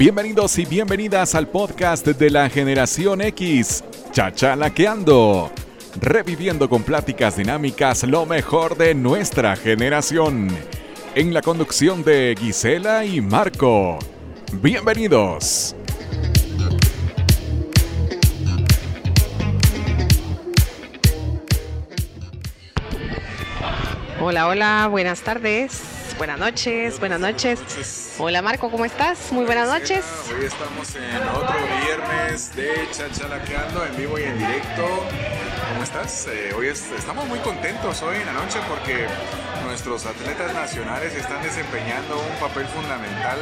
Bienvenidos y bienvenidas al podcast de la generación X, Chachalaqueando, reviviendo con pláticas dinámicas lo mejor de nuestra generación, en la conducción de Gisela y Marco. Bienvenidos. Hola, hola, buenas tardes, buenas noches, buenas noches. Hola Marco, ¿cómo estás? Muy buenas noches. Hoy estamos en otro viernes de Chachalaqueando en vivo y en directo. ¿Cómo estás? Eh, hoy estamos muy contentos hoy en la noche porque nuestros atletas nacionales están desempeñando un papel fundamental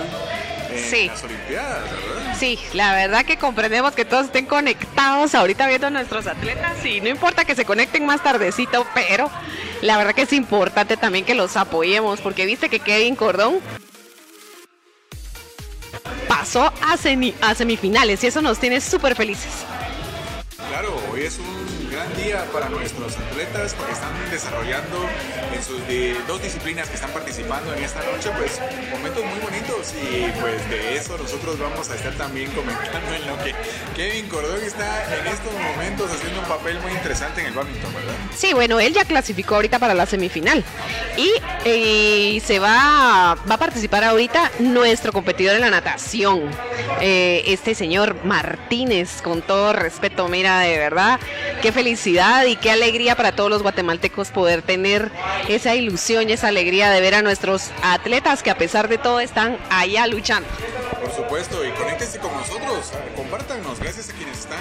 en las Olimpiadas, ¿verdad? Sí, la verdad que comprendemos que todos estén conectados ahorita viendo a nuestros atletas y no importa que se conecten más tardecito, pero la verdad que es importante también que los apoyemos porque viste que Kevin Cordón pasó a, a semifinales y eso nos tiene súper felices. Claro, hoy es un gran día para nuestros atletas porque están desarrollando en sus dos disciplinas que están participando en esta noche, pues momentos muy bonitos y pues de eso nosotros vamos a estar también comentando en lo que Kevin Cordón está en estos momentos haciendo un papel muy interesante en el badminton, ¿verdad? Sí, bueno, él ya clasificó ahorita para la semifinal y, eh, se va, va a participar ahorita nuestro competidor en la natación, eh, este señor Martínez, con todo respeto, mira, de verdad, qué feliz felicidad y qué alegría para todos los guatemaltecos poder tener esa ilusión y esa alegría de ver a nuestros atletas que a pesar de todo están allá luchando. Por supuesto, y conéctense con nosotros, compártanos, gracias a quienes están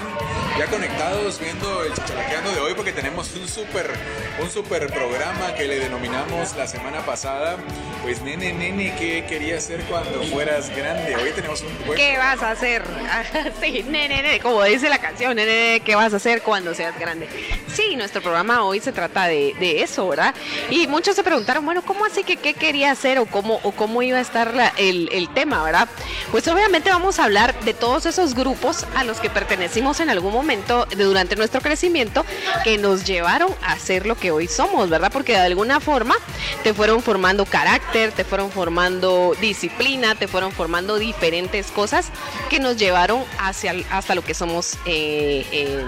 ya conectados viendo el chichalaqueando de hoy, porque tenemos un súper un super programa que le denominamos la semana pasada, pues nene, nene, ¿qué querías hacer cuando fueras grande? Hoy tenemos un buen ¿Qué vas a hacer? sí, nene, nene, como dice la canción, nene, ¿qué vas a hacer cuando seas grande? Sí, nuestro programa hoy se trata de, eso, ¿verdad? Y muchos se preguntaron, bueno, ¿cómo así que qué quería hacer o cómo, o cómo iba a estar el, el tema, ¿verdad? Pues obviamente vamos a hablar de todos esos grupos a los que pertenecimos en algún momento durante nuestro crecimiento que nos llevaron a ser lo que hoy somos, ¿verdad? Porque de alguna forma te fueron formando carácter, te fueron formando disciplina, te fueron formando diferentes cosas que nos llevaron hacia hasta lo que somos eh,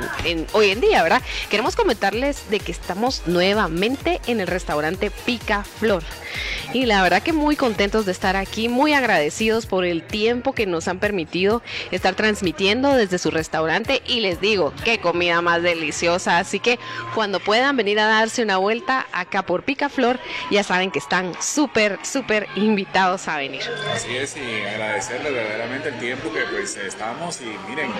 hoy en día, ¿verdad? Queremos comentarles de que estamos nuevamente en el restaurante Pica Flor. Y la verdad que muy contentos de estar aquí, muy agradecidos por el tiempo que nos han permitido estar transmitiendo desde su restaurante y les digo, qué comida más deliciosa, así que cuando puedan venir a darse una vuelta acá por Picaflor, ya saben que están súper, súper invitados a venir. Así es, y agradecerles verdaderamente el tiempo que pues estamos y miren,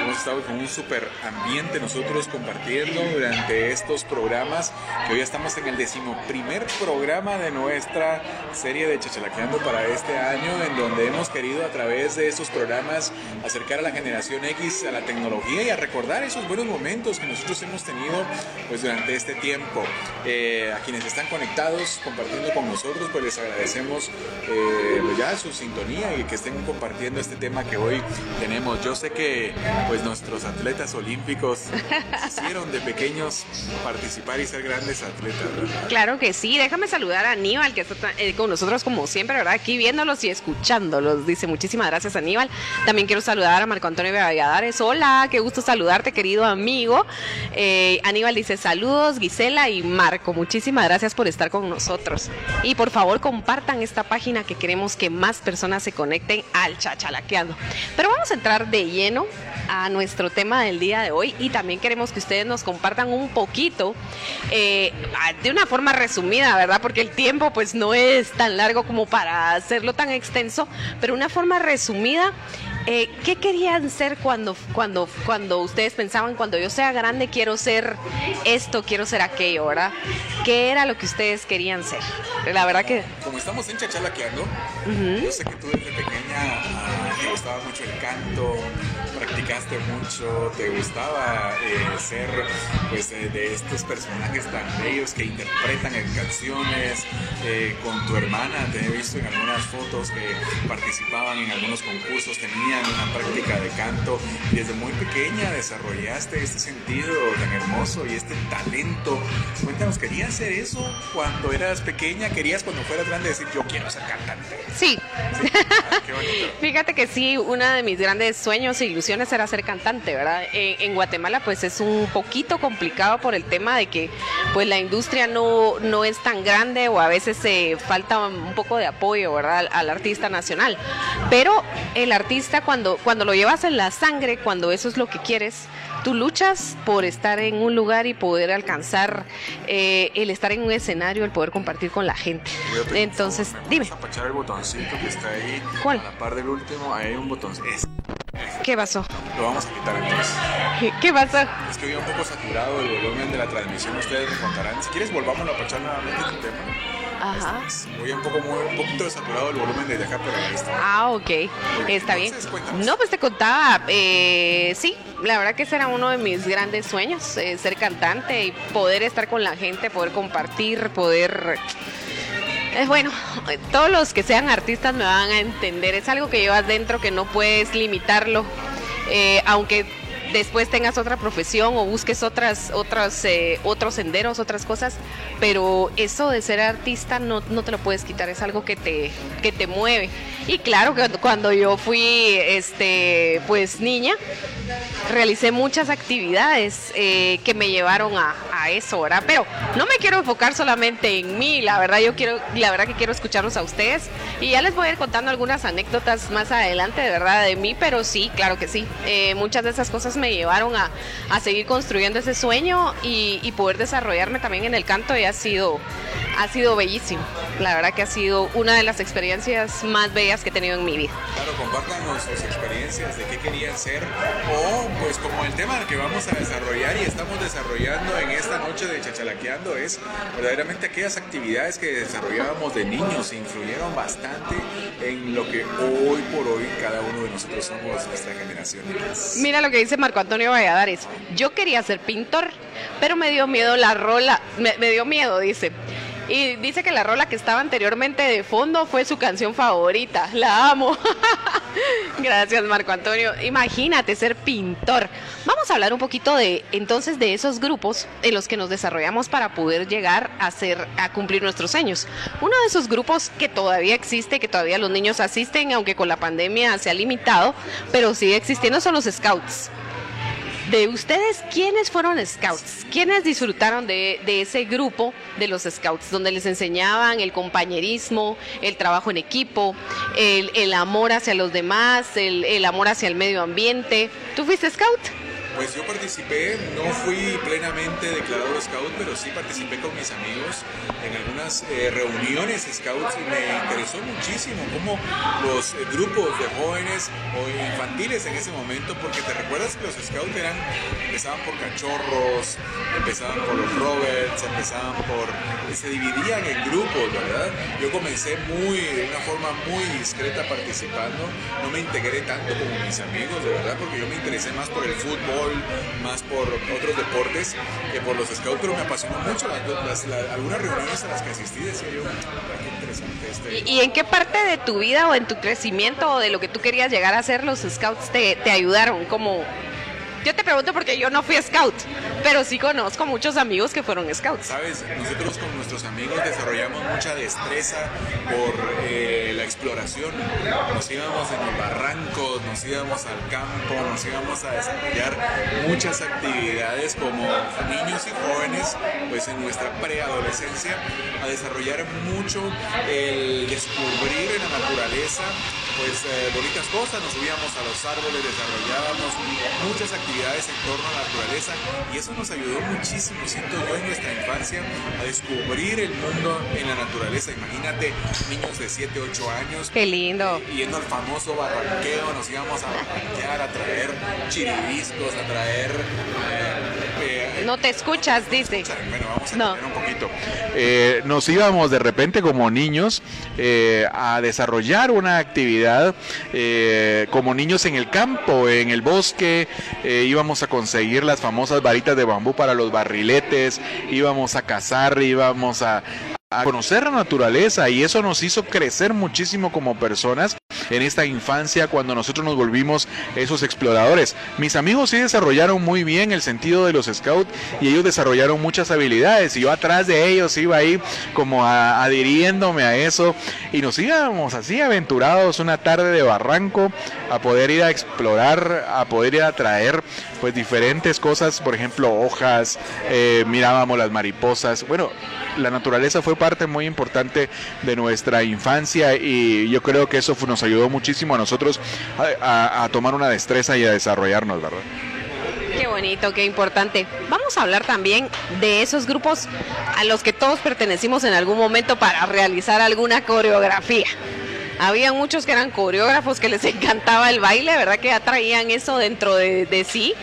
hemos estado con un súper ambiente nosotros compartiendo durante estos programas, que hoy estamos en el decimoprimer programa de nuestra serie de Chachalaqueando para este año, en donde hemos querido través de estos programas acercar a la generación X a la tecnología y a recordar esos buenos momentos que nosotros hemos tenido pues durante este tiempo. Eh, a quienes están conectados, compartiendo con nosotros, pues les agradecemos eh, ya su sintonía y que estén compartiendo este tema que hoy tenemos. Yo sé que pues nuestros atletas olímpicos hicieron de pequeños participar y ser grandes atletas. Claro que sí, déjame saludar a Aníbal que está eh, con nosotros como siempre, ¿verdad? Aquí viéndolos y escuchándolos. Dice muchísimas gracias Aníbal. También quiero saludar a Marco Antonio Valladares. Hola, qué gusto saludarte, querido amigo. Eh, Aníbal dice saludos, Gisela y Marco. Muchísimas gracias por estar con nosotros. Y por favor compartan esta página que queremos que más personas se conecten al chachalaqueando. Pero vamos a entrar de lleno a nuestro tema del día de hoy y también queremos que ustedes nos compartan un poquito eh, de una forma resumida, ¿verdad? Porque el tiempo pues no es tan largo como para hacerlo tan extenso, pero una forma resumida. Eh, ¿Qué querían ser cuando, cuando, cuando ustedes pensaban, cuando yo sea grande quiero ser esto, quiero ser aquello, ¿verdad? ¿Qué era lo que ustedes querían ser? La verdad que... Como estamos en Chachalaqueando, yo sé que tú desde pequeña ah, te gustaba mucho el canto, practicaste mucho, te gustaba eh, ser pues, de estos personajes tan bellos que interpretan en canciones, eh, con tu hermana, te he visto en algunas fotos que participaban en algunos concursos, tenían una práctica de canto desde muy pequeña desarrollaste este sentido tan hermoso y este talento. Cuéntanos, ¿querías hacer eso cuando eras pequeña? ¿Querías cuando fueras grande decir yo quiero ser cantante? Sí. Fíjate que sí, uno de mis grandes sueños e ilusiones era ser cantante, ¿verdad? En, en, Guatemala pues es un poquito complicado por el tema de que pues la industria no, no es tan grande o a veces se falta un poco de apoyo, ¿verdad? Al, al, artista nacional. Pero el artista cuando, cuando lo llevas en la sangre, cuando eso es lo que quieres, tú luchas por estar en un lugar y poder alcanzar eh, el estar en un escenario, el poder compartir con la gente. Entonces, me dime. Vamos a el botoncito que está ahí. ¿Cuál? A la par del último, ahí hay un botoncito. ¿Qué pasó? Lo vamos a quitar entonces. ¿Qué, ¿Qué, pasó? Es que hoy un poco saturado el volumen de la transmisión, ustedes me contarán. Si quieres, volvamos a pachar nuevamente el tema. Ajá. Voy un poco muy, un poquito saturado el volumen desde acá, pero ahí está. Ah, ok. Está bien. No, pues te contaba, eh, sí, la verdad que ese era uno de mis grandes sueños, eh, ser cantante y poder estar con la gente, poder compartir, poder... Es bueno, todos los que sean artistas me van a entender, es algo que llevas dentro que no puedes limitarlo, eh, aunque después tengas otra profesión o busques otras, otras, eh, otros senderos, otras cosas, pero eso de ser artista no, no, te lo puedes quitar, es algo que te, que te mueve. Y claro que cuando yo fui este, pues niña, realicé muchas actividades eh, que me llevaron a, a, eso, ¿verdad? Pero no me quiero enfocar solamente en mí, la verdad yo quiero, la verdad que quiero escucharlos a ustedes y ya les voy a ir contando algunas anécdotas más adelante, de verdad, de mí, pero sí, claro que sí, eh, muchas de esas cosas me llevaron a, a seguir construyendo ese sueño y, y, poder desarrollarme también en el canto y ha sido, ha sido bellísimo, la verdad que ha sido una de las experiencias más bellas que he tenido en mi vida. Claro, compártanos sus experiencias de qué querían ser o pues como el tema que vamos a desarrollar y estamos desarrollando en esta noche de Chachalaqueando es verdaderamente aquellas actividades que desarrollábamos de niños influyeron bastante en lo que hoy por hoy cada uno de nosotros somos nuestra generación. Mira lo que dice Marco Antonio Valladares. Yo quería ser pintor, pero me dio miedo la rola, me, me dio miedo, dice. Y dice que la rola que estaba anteriormente de fondo fue su canción favorita. La amo. Gracias, Marco Antonio. Imagínate ser pintor. Vamos a hablar un poquito de entonces de esos grupos en los que nos desarrollamos para poder llegar a ser a cumplir nuestros sueños. Uno de esos grupos que todavía existe, que todavía los niños asisten, aunque con la pandemia se ha limitado, pero sigue existiendo son los scouts de ustedes, ¿quiénes fueron scouts? ¿Quiénes disfrutaron de, ese grupo de los scouts, donde les enseñaban el compañerismo, el trabajo en equipo, el, el amor hacia los demás, el, el, amor hacia el medio ambiente? ¿Tú fuiste scout? Pues yo participé, no fui plenamente declarado scout, pero sí participé con mis amigos en algunas eh, reuniones scouts y me interesó muchísimo cómo los eh, grupos de jóvenes o infantiles en ese momento, porque te recuerdas que los scouts eran, empezaban por cachorros, empezaban por los Roberts, empezaban por, se dividían en grupos, ¿verdad? Yo comencé muy, de una forma muy discreta participando, no me integré tanto como mis amigos, de verdad, porque yo me interesé más por el fútbol, más por otros deportes que por los scouts, pero me apasionó mucho las, algunas reuniones a las que asistí, decía yo, interesante este. ¿Y, ¿Y, en qué parte de tu vida o en tu crecimiento o de lo que tú querías llegar a ser los scouts te, te ayudaron? Como yo te pregunto porque yo no fui scout, pero sí conozco muchos amigos que fueron scouts. Sabes, nosotros con nuestros amigos desarrollamos mucha destreza por eh, la exploración. Nos íbamos en los barrancos, nos íbamos al campo, nos íbamos a desarrollar muchas actividades como niños y jóvenes, pues en nuestra preadolescencia, a desarrollar mucho el descubrir en la naturaleza pues eh, bonitas cosas, nos subíamos a los árboles, desarrollábamos muchas actividades en torno a la naturaleza y eso nos ayudó muchísimo, siento yo, en nuestra infancia a descubrir el mundo en la naturaleza. Imagínate, niños de 7, 8 años. Qué lindo. Eh, yendo al famoso barranqueo, nos íbamos a barranquear, a traer chiribiscos, a traer... Eh, no te escuchas, dice. Bueno, vamos a no. un poquito. Eh, nos íbamos de repente como niños eh, a desarrollar una actividad eh, como niños en el campo, en el bosque, íbamos a conseguir las famosas varitas de bambú para los barriletes, íbamos a cazar, íbamos a, a conocer la naturaleza y eso nos hizo crecer muchísimo como personas en esta infancia cuando nosotros nos volvimos esos exploradores. Mis amigos sí desarrollaron muy bien el sentido de los scouts y ellos desarrollaron muchas habilidades y yo atrás de ellos iba ahí como adhiriéndome a eso y nos íbamos así aventurados una tarde de barranco a poder ir a explorar, a poder ir a traer pues diferentes cosas, por ejemplo hojas, eh, mirábamos las mariposas, bueno, la naturaleza fue parte muy importante de nuestra infancia y yo creo que eso nos ayudó muchísimo a nosotros a, tomar una destreza y a desarrollarnos, ¿verdad? Qué bonito, qué importante. Vamos a hablar también de esos grupos a los que todos pertenecimos en algún momento para realizar alguna coreografía. Había muchos que eran coreógrafos que les encantaba el baile, ¿verdad? Que atraían eso dentro de, de sí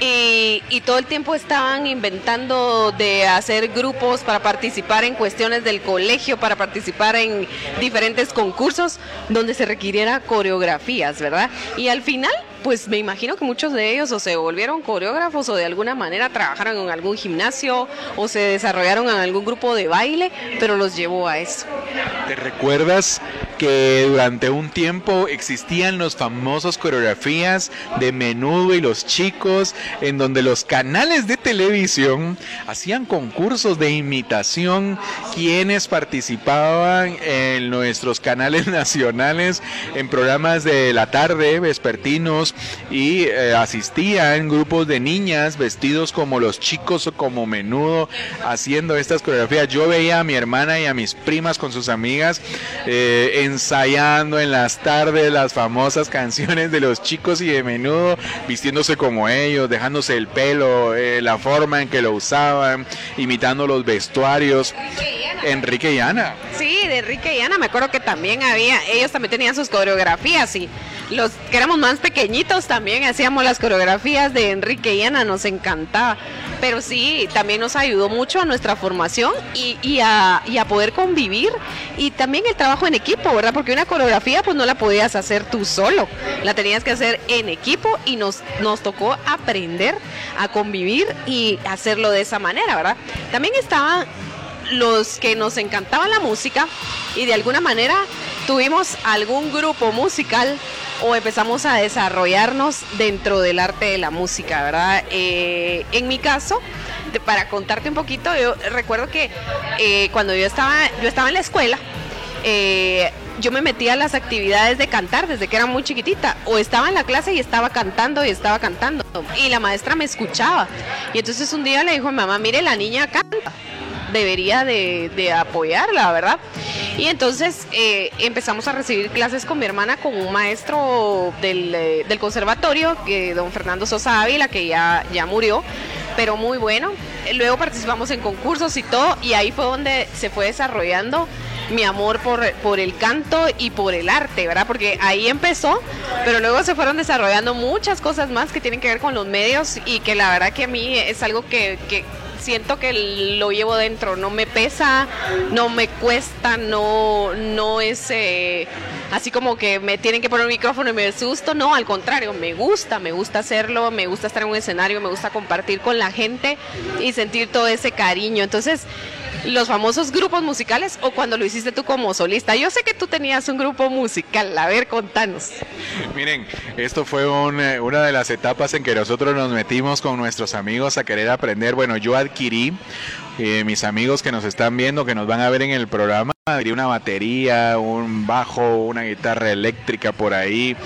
y, todo el tiempo estaban inventando de hacer grupos para participar en cuestiones del colegio, para participar en diferentes concursos donde se requiriera coreografías, ¿verdad? Y al final pues me imagino que muchos de ellos o se volvieron coreógrafos o de alguna manera trabajaron en algún gimnasio o se desarrollaron en algún grupo de baile, pero los llevó a eso. ¿Te recuerdas que durante un tiempo existían los famosos coreografías de menudo y los chicos, en donde los canales de televisión hacían concursos de imitación, quienes participaban en nuestros canales nacionales, en programas de la tarde, vespertinos, y eh, asistían grupos de niñas vestidos como los chicos o como menudo haciendo estas coreografías. Yo veía a mi hermana y a mis primas con sus amigas eh, ensayando en las tardes las famosas canciones de los chicos y de menudo, vistiéndose como ellos, dejándose el pelo, eh, la forma en que lo usaban, imitando los vestuarios. Enrique y Ana. Sí, de Enrique y Ana, me acuerdo que también había, ellos también tenían sus coreografías y los que éramos más pequeñitos también hacíamos las coreografías de Enrique y Ana, nos encantaba. Pero sí, también nos ayudó mucho a nuestra formación y, a, poder convivir y también el trabajo en equipo, ¿verdad? Porque una coreografía pues no la podías hacer tú solo, la tenías que hacer en equipo y nos, nos tocó aprender a convivir y hacerlo de esa manera, ¿verdad? También estaban los que nos encantaba la música y de alguna manera tuvimos algún grupo musical o empezamos a desarrollarnos dentro del arte de la música, ¿verdad? Eh, en mi caso, para contarte un poquito, yo recuerdo que eh, cuando yo estaba, yo estaba en la escuela, eh, yo me metía a las actividades de cantar desde que era muy chiquitita. O estaba en la clase y estaba cantando y estaba cantando. Y la maestra me escuchaba. Y entonces un día le dijo a mi mamá, mire, la niña canta debería de, apoyarla, ¿verdad? Y entonces eh, empezamos a recibir clases con mi hermana con un maestro del, eh, conservatorio, que don Fernando Sosa Ávila, que ya, ya murió, pero muy bueno. Luego participamos en concursos y todo, y ahí fue donde se fue desarrollando mi amor por, por el canto y por el arte, ¿verdad? Porque ahí empezó, pero luego se fueron desarrollando muchas cosas más que tienen que ver con los medios y que la verdad que a mí es algo que siento que lo llevo dentro, no me pesa, no me cuesta, no, no es eh, así como que me tienen que poner un micrófono y me asusto, no, al contrario, me gusta, me gusta hacerlo, me gusta estar en un escenario, me gusta compartir con la gente y sentir todo ese cariño. Entonces, los famosos grupos musicales o cuando lo hiciste tú como solista. Yo sé que tú tenías un grupo musical, a ver, contanos. Miren, esto fue eh, una de las etapas en que nosotros nos metimos con nuestros amigos a querer aprender. Bueno, yo adquirí eh, mis amigos que nos están viendo, que nos van a ver en el programa, una batería, un bajo, una guitarra eléctrica por ahí.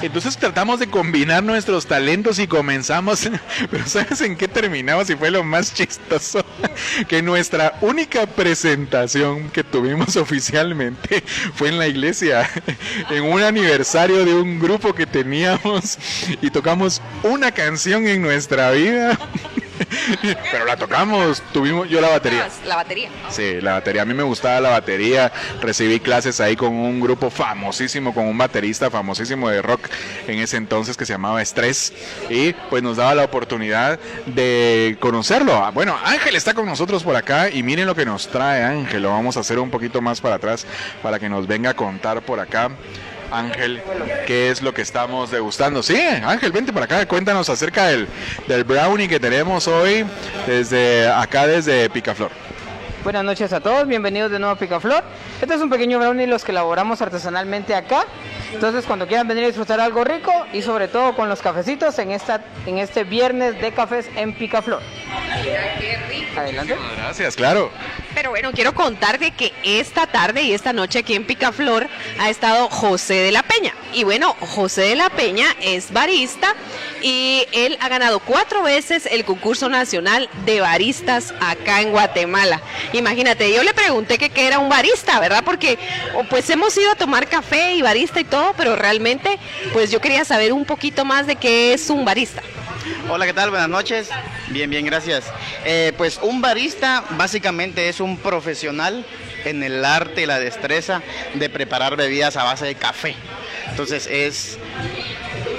Entonces tratamos de combinar nuestros talentos y comenzamos, pero ¿sabes en qué terminamos? Y fue lo más chistoso, que nuestra única presentación que tuvimos oficialmente fue en la iglesia, en un aniversario de un grupo que teníamos y tocamos una canción en nuestra vida. Pero la tocamos, tuvimos yo la batería. La batería. Sí, la batería. A mí me gustaba la batería. Recibí clases ahí con un grupo famosísimo, con un baterista famosísimo de rock en ese entonces que se llamaba Estrés. Y pues nos daba la oportunidad de conocerlo. Bueno, Ángel está con nosotros por acá y miren lo que nos trae Ángel. Lo vamos a hacer un poquito más para atrás para que nos venga a contar por acá. Ángel, qué es lo que estamos degustando. Sí, Ángel, vente para acá, cuéntanos acerca del, del brownie que tenemos hoy desde acá, desde Picaflor. Buenas noches a todos, bienvenidos de nuevo a Picaflor. Este es un pequeño brownie los que elaboramos artesanalmente acá. Entonces cuando quieran venir a disfrutar algo rico y sobre todo con los cafecitos en, esta, en este viernes de cafés en Picaflor. qué rico. Adelante. Gracias, claro. Pero bueno, quiero contarte que esta tarde y esta noche aquí en Picaflor ha estado José de la Peña. Y bueno, José de la Peña es barista y él ha ganado cuatro veces el concurso nacional de baristas acá en Guatemala. Imagínate, yo le pregunté que qué era un barista, ¿verdad? Porque pues hemos ido a tomar café y barista y todo, pero realmente pues yo quería saber un poquito más de qué es un barista. Hola, ¿qué tal? Buenas noches. Bien, bien, gracias. Eh, pues un barista básicamente es un profesional en el arte y la destreza de preparar bebidas a base de café. Entonces es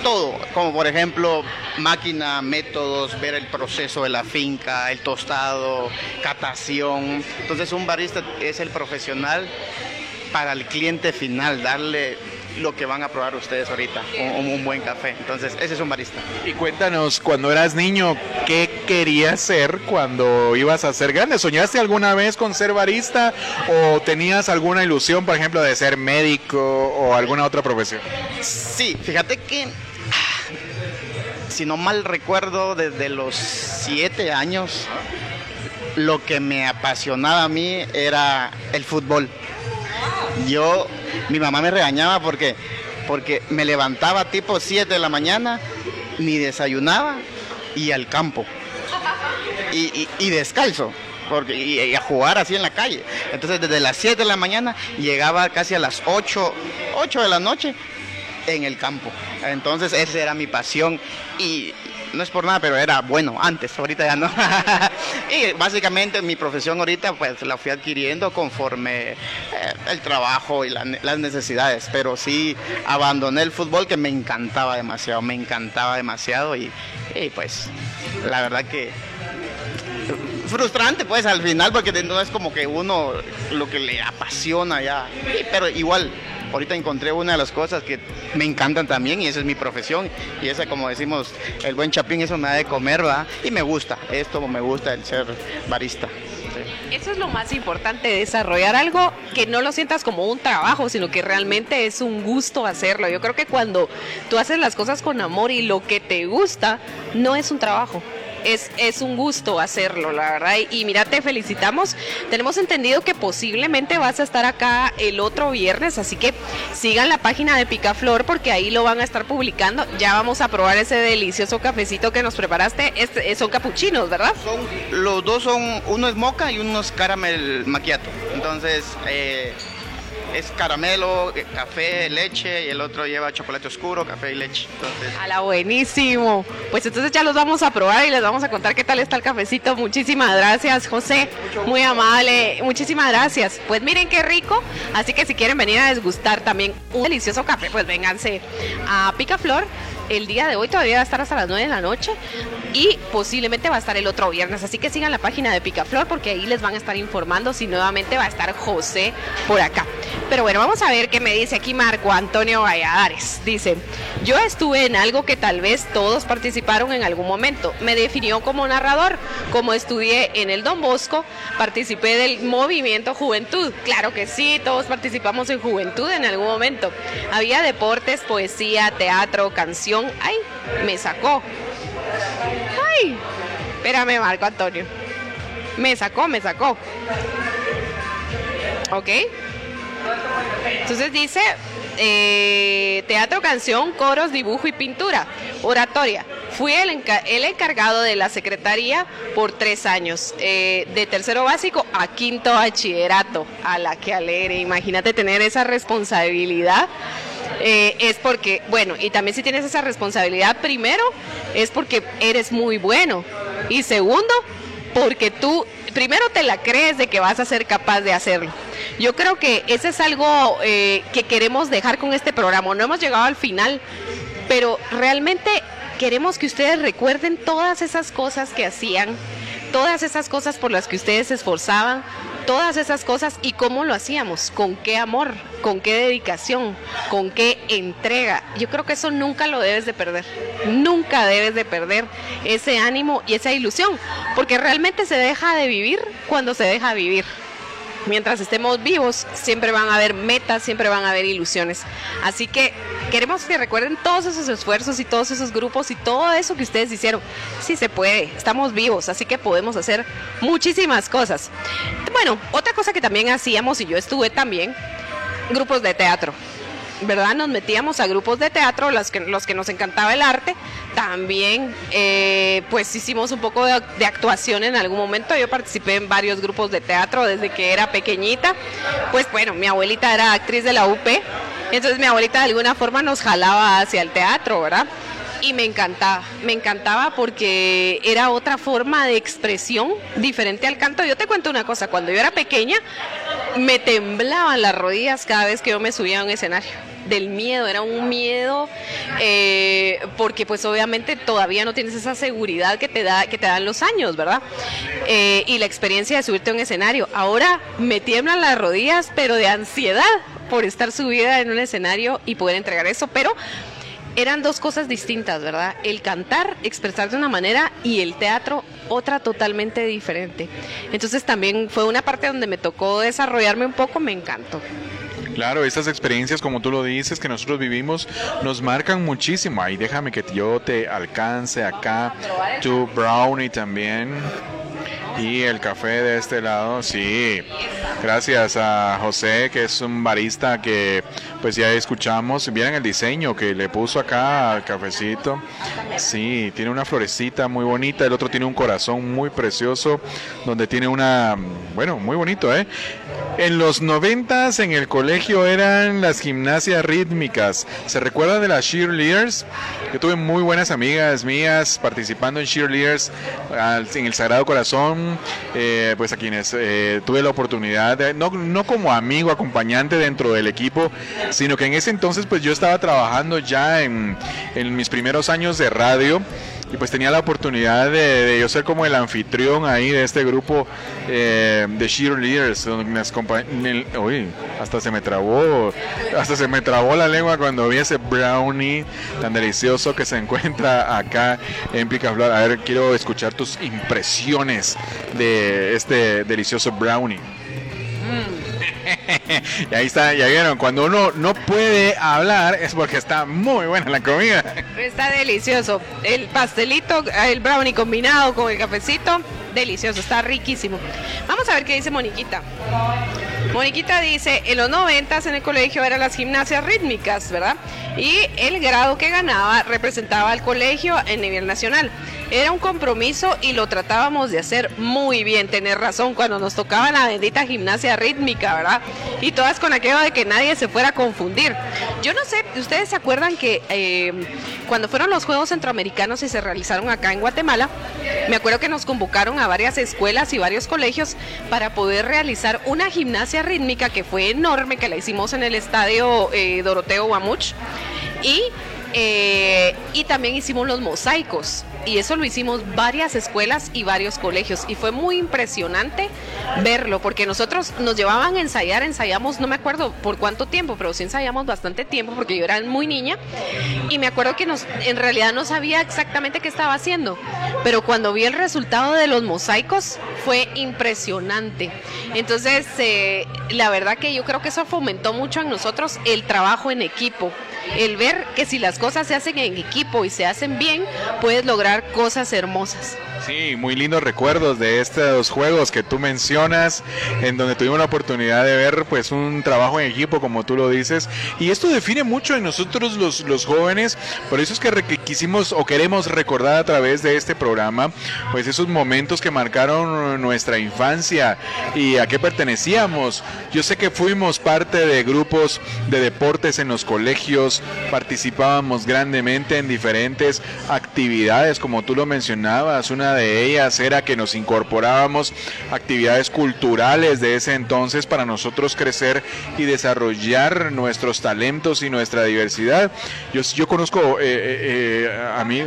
todo, como por ejemplo máquina, métodos, ver el proceso de la finca, el tostado, catación. Entonces un barista es el profesional para el cliente final, darle lo que van a probar ustedes ahorita, un, un buen café. Entonces ese es un barista. Y cuéntanos, cuando eras niño, ¿qué querías ser cuando ibas a ser grande? ¿Soñaste alguna vez con ser barista o tenías alguna ilusión, por ejemplo, de ser médico o alguna otra profesión? Sí, fíjate que, si no mal recuerdo, desde los siete años, lo que me apasionaba a mí era el fútbol. Yo, mi mamá me regañaba porque, porque me levantaba tipo 7 de la mañana, ni desayunaba y al campo. Y, y- descalzo. Porque, y, y a jugar así en la calle. Entonces desde las 7 de la mañana llegaba casi a las 8, 8 de la noche en el campo. Entonces esa era mi pasión y no es por nada, pero era bueno antes, ahorita ya no. y básicamente mi profesión ahorita pues la fui adquiriendo conforme eh, el trabajo y las necesidades, pero sí abandoné el fútbol que me encantaba demasiado, me encantaba demasiado y, pues la verdad que frustrante pues al final porque no es como que uno lo que le apasiona ya, pero igual ahorita encontré una de las cosas que me encantan también y esa es mi profesión y esa como decimos el buen chapín eso me da de comer va y me gusta esto me gusta el ser barista. Eso es lo más importante, desarrollar algo que no lo sientas como un trabajo, sino que realmente es un gusto hacerlo. Yo creo que cuando tú haces las cosas con amor y lo que te gusta, no es un trabajo. Es, es un gusto hacerlo, la verdad. Y, y mira, te felicitamos. Tenemos entendido que posiblemente vas a estar acá el otro viernes, así que sigan la página de Picaflor porque ahí lo van a estar publicando. Ya vamos a probar ese delicioso cafecito que nos preparaste. Este, son capuchinos, ¿verdad? Son- los dos son uno es moca y uno es caramel macchiato entonces eh, es caramelo eh, café leche y el otro lleva chocolate oscuro café y leche entonces A la buenísimo. Pues entonces ya los vamos a probar y les vamos a contar qué tal está el cafecito. Muchísimas gracias, José. Muy amable. Muchísimas gracias. Pues miren qué rico. Así que si quieren venir a desgustar también un delicioso café, pues vénganse a Picaflor. El día de hoy todavía va a estar hasta las 9 de la noche y posiblemente va a estar el otro viernes. Así que sigan la página de Picaflor porque ahí les van a estar informando si nuevamente va a estar José por acá. Pero bueno, vamos a ver qué me dice aquí Marco Antonio Valladares. Dice, yo estuve en algo que tal vez todos participaron en algún momento. Me definió como narrador. Como estudié en el Don Bosco, participé del movimiento Juventud. Claro que sí, todos participamos en Juventud en algún momento. Había deportes, poesía, teatro, canción. Ay, me sacó. Ay, espérame Marco Antonio. Me sacó, me sacó. ¿Ok? Entonces dice eh, teatro, canción, coros, dibujo y pintura, oratoria. Fui el, el encargado de la secretaría por tres años, eh, de tercero básico a quinto bachillerato. A la que alegre, imagínate tener esa responsabilidad. Eh, es porque, bueno, y también si tienes esa responsabilidad, primero, es porque eres muy bueno. Y segundo, porque tú primero te la crees de que vas a ser capaz de hacerlo. Yo creo que ese es algo eh, que queremos dejar con este programa. No hemos llegado al final, pero realmente queremos que ustedes recuerden todas esas cosas que hacían, todas esas cosas por las que ustedes se esforzaban, todas esas cosas y cómo lo hacíamos, con qué amor, con qué dedicación, con qué entrega. Yo creo que eso nunca lo debes de perder. Nunca debes de perder ese ánimo y esa ilusión, porque realmente se deja de vivir cuando se deja vivir mientras estemos vivos, siempre van a haber metas, siempre van a haber ilusiones. Así que queremos que recuerden todos esos esfuerzos y todos esos grupos y todo eso que ustedes hicieron. Sí se puede, estamos vivos, así que podemos hacer muchísimas cosas. Bueno, otra cosa que también hacíamos, y yo estuve también, grupos de teatro. ¿Verdad? Nos metíamos a grupos de teatro, los que, los que nos encantaba el arte. También, eh, pues hicimos un poco de, de, actuación en algún momento. Yo participé en varios grupos de teatro desde que era pequeñita. Pues bueno, mi abuelita era actriz de la UP, entonces mi abuelita de alguna forma nos jalaba hacia el teatro, ¿verdad? y me encantaba, me encantaba porque era otra forma de expresión diferente al canto. Yo te cuento una cosa, cuando yo era pequeña me temblaban las rodillas cada vez que yo me subía a un escenario del miedo, era un miedo eh, porque pues obviamente todavía no tienes esa seguridad que te da que te dan los años, ¿verdad? Eh, y la experiencia de subirte a un escenario. Ahora me tiemblan las rodillas, pero de ansiedad por estar subida en un escenario y poder entregar eso, pero eran dos cosas distintas, ¿verdad? El cantar, expresar de una manera y el teatro otra totalmente diferente. Entonces también fue una parte donde me tocó desarrollarme un poco, me encantó. Claro, estas experiencias, como tú lo dices, que nosotros vivimos, nos marcan muchísimo. Ahí déjame que yo te alcance acá. Tu brownie también. Y el café de este lado, sí. Gracias a José, que es un barista que pues ya escuchamos. Miren el diseño que le puso acá al cafecito. Sí, tiene una florecita muy bonita. El otro tiene un corazón muy precioso, donde tiene una, bueno, muy bonito, ¿eh? En los noventas en el colegio eran las gimnasias rítmicas. ¿Se recuerda de las cheerleaders? Yo tuve muy buenas amigas mías participando en cheerleaders en el Sagrado Corazón, eh, pues a quienes eh, tuve la oportunidad, de, no, no como amigo, acompañante dentro del equipo, sino que en ese entonces pues yo estaba trabajando ya en, en mis primeros años de radio y pues tenía la oportunidad de, yo ser como el anfitrión ahí de este grupo eh, de cheerleaders donde hasta se me trabó hasta se me trabó la lengua cuando vi ese brownie tan delicioso que se encuentra acá en Picaflor a ver quiero escuchar tus impresiones de este delicioso brownie y ahí está, ya vieron, cuando uno no puede hablar es porque está muy buena la comida. Está delicioso. El pastelito, el brownie combinado con el cafecito, delicioso, está riquísimo. Vamos a ver qué dice Moniquita. Moniquita dice, en los noventas en el colegio eran las gimnasias rítmicas, ¿verdad? Y el grado que ganaba representaba al colegio en nivel nacional. Era un compromiso y lo tratábamos de hacer muy bien, tener razón, cuando nos tocaba la bendita gimnasia rítmica, ¿verdad? Y todas con aquello de que nadie se fuera a confundir. Yo no sé, ¿ustedes se acuerdan que eh, cuando fueron los Juegos Centroamericanos y se realizaron acá en Guatemala, me acuerdo que nos convocaron a varias escuelas y varios colegios para poder realizar una gimnasia rítmica que fue enorme, que la hicimos en el estadio eh, Doroteo Guamuch. Y eh, y también hicimos los mosaicos. Y eso lo hicimos varias escuelas y varios colegios. Y fue muy impresionante verlo porque nosotros nos llevaban a ensayar, ensayamos, no me acuerdo por cuánto tiempo, pero sí ensayamos bastante tiempo porque yo era muy niña. Y me acuerdo que nos, en realidad no sabía exactamente qué estaba haciendo, pero cuando vi el resultado de los mosaicos fue impresionante. Entonces, eh, la verdad que yo creo que eso fomentó mucho en nosotros el trabajo en equipo el ver que si las cosas se hacen en equipo y se hacen bien, puedes lograr cosas hermosas. Sí, muy lindos recuerdos de estos juegos que tú mencionas, en donde tuvimos la oportunidad de ver pues un trabajo en equipo, como tú lo dices, y esto define mucho en nosotros los, los jóvenes, por eso es que quisimos o queremos recordar a través de este programa, pues esos momentos que marcaron nuestra infancia y a qué pertenecíamos. Yo sé que fuimos parte de grupos de deportes en los colegios, participábamos grandemente en diferentes actividades, como tú lo mencionabas. Una de ellas era que nos incorporábamos actividades culturales de ese entonces para nosotros crecer y desarrollar nuestros talentos y nuestra diversidad. Yo, yo conozco eh, eh, eh, a mí,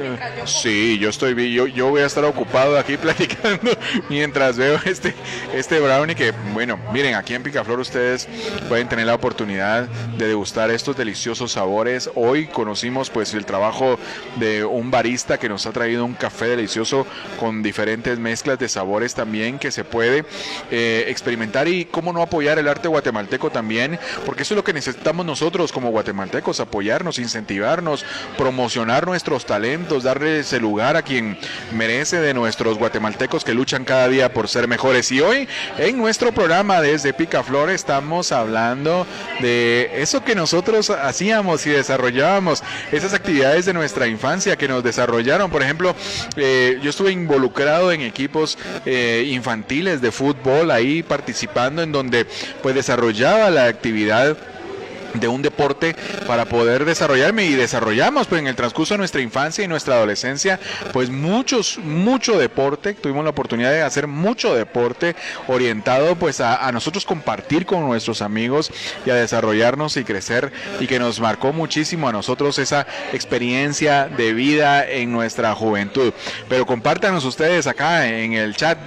sí, yo estoy, yo, yo voy a estar ocupado aquí platicando mientras veo este, este brownie que, bueno, miren, aquí en Picaflor ustedes pueden tener la oportunidad de degustar estos deliciosos sabores. Hoy conocimos pues el trabajo de un barista que nos ha traído un café delicioso con diferentes mezclas de sabores también que se puede eh, experimentar y cómo no apoyar el arte guatemalteco también, porque eso es lo que necesitamos nosotros como guatemaltecos, apoyarnos, incentivarnos, promocionar nuestros talentos, darle ese lugar a quien merece de nuestros guatemaltecos que luchan cada día por ser mejores. Y hoy en nuestro programa desde Picaflor estamos hablando de eso que nosotros hacíamos y desarrollábamos, esas actividades de nuestra infancia que nos desarrollaron. Por ejemplo, eh, yo estuve involucrado en equipos eh, infantiles de fútbol ahí participando en donde pues desarrollaba la actividad de un deporte para poder desarrollarme y desarrollamos pues en el transcurso de nuestra infancia y nuestra adolescencia pues muchos mucho deporte. Tuvimos la oportunidad de hacer mucho deporte orientado pues a, a, nosotros compartir con nuestros amigos y a desarrollarnos y crecer y que nos marcó muchísimo a nosotros esa experiencia de vida en nuestra juventud. Pero compártanos ustedes acá en el chat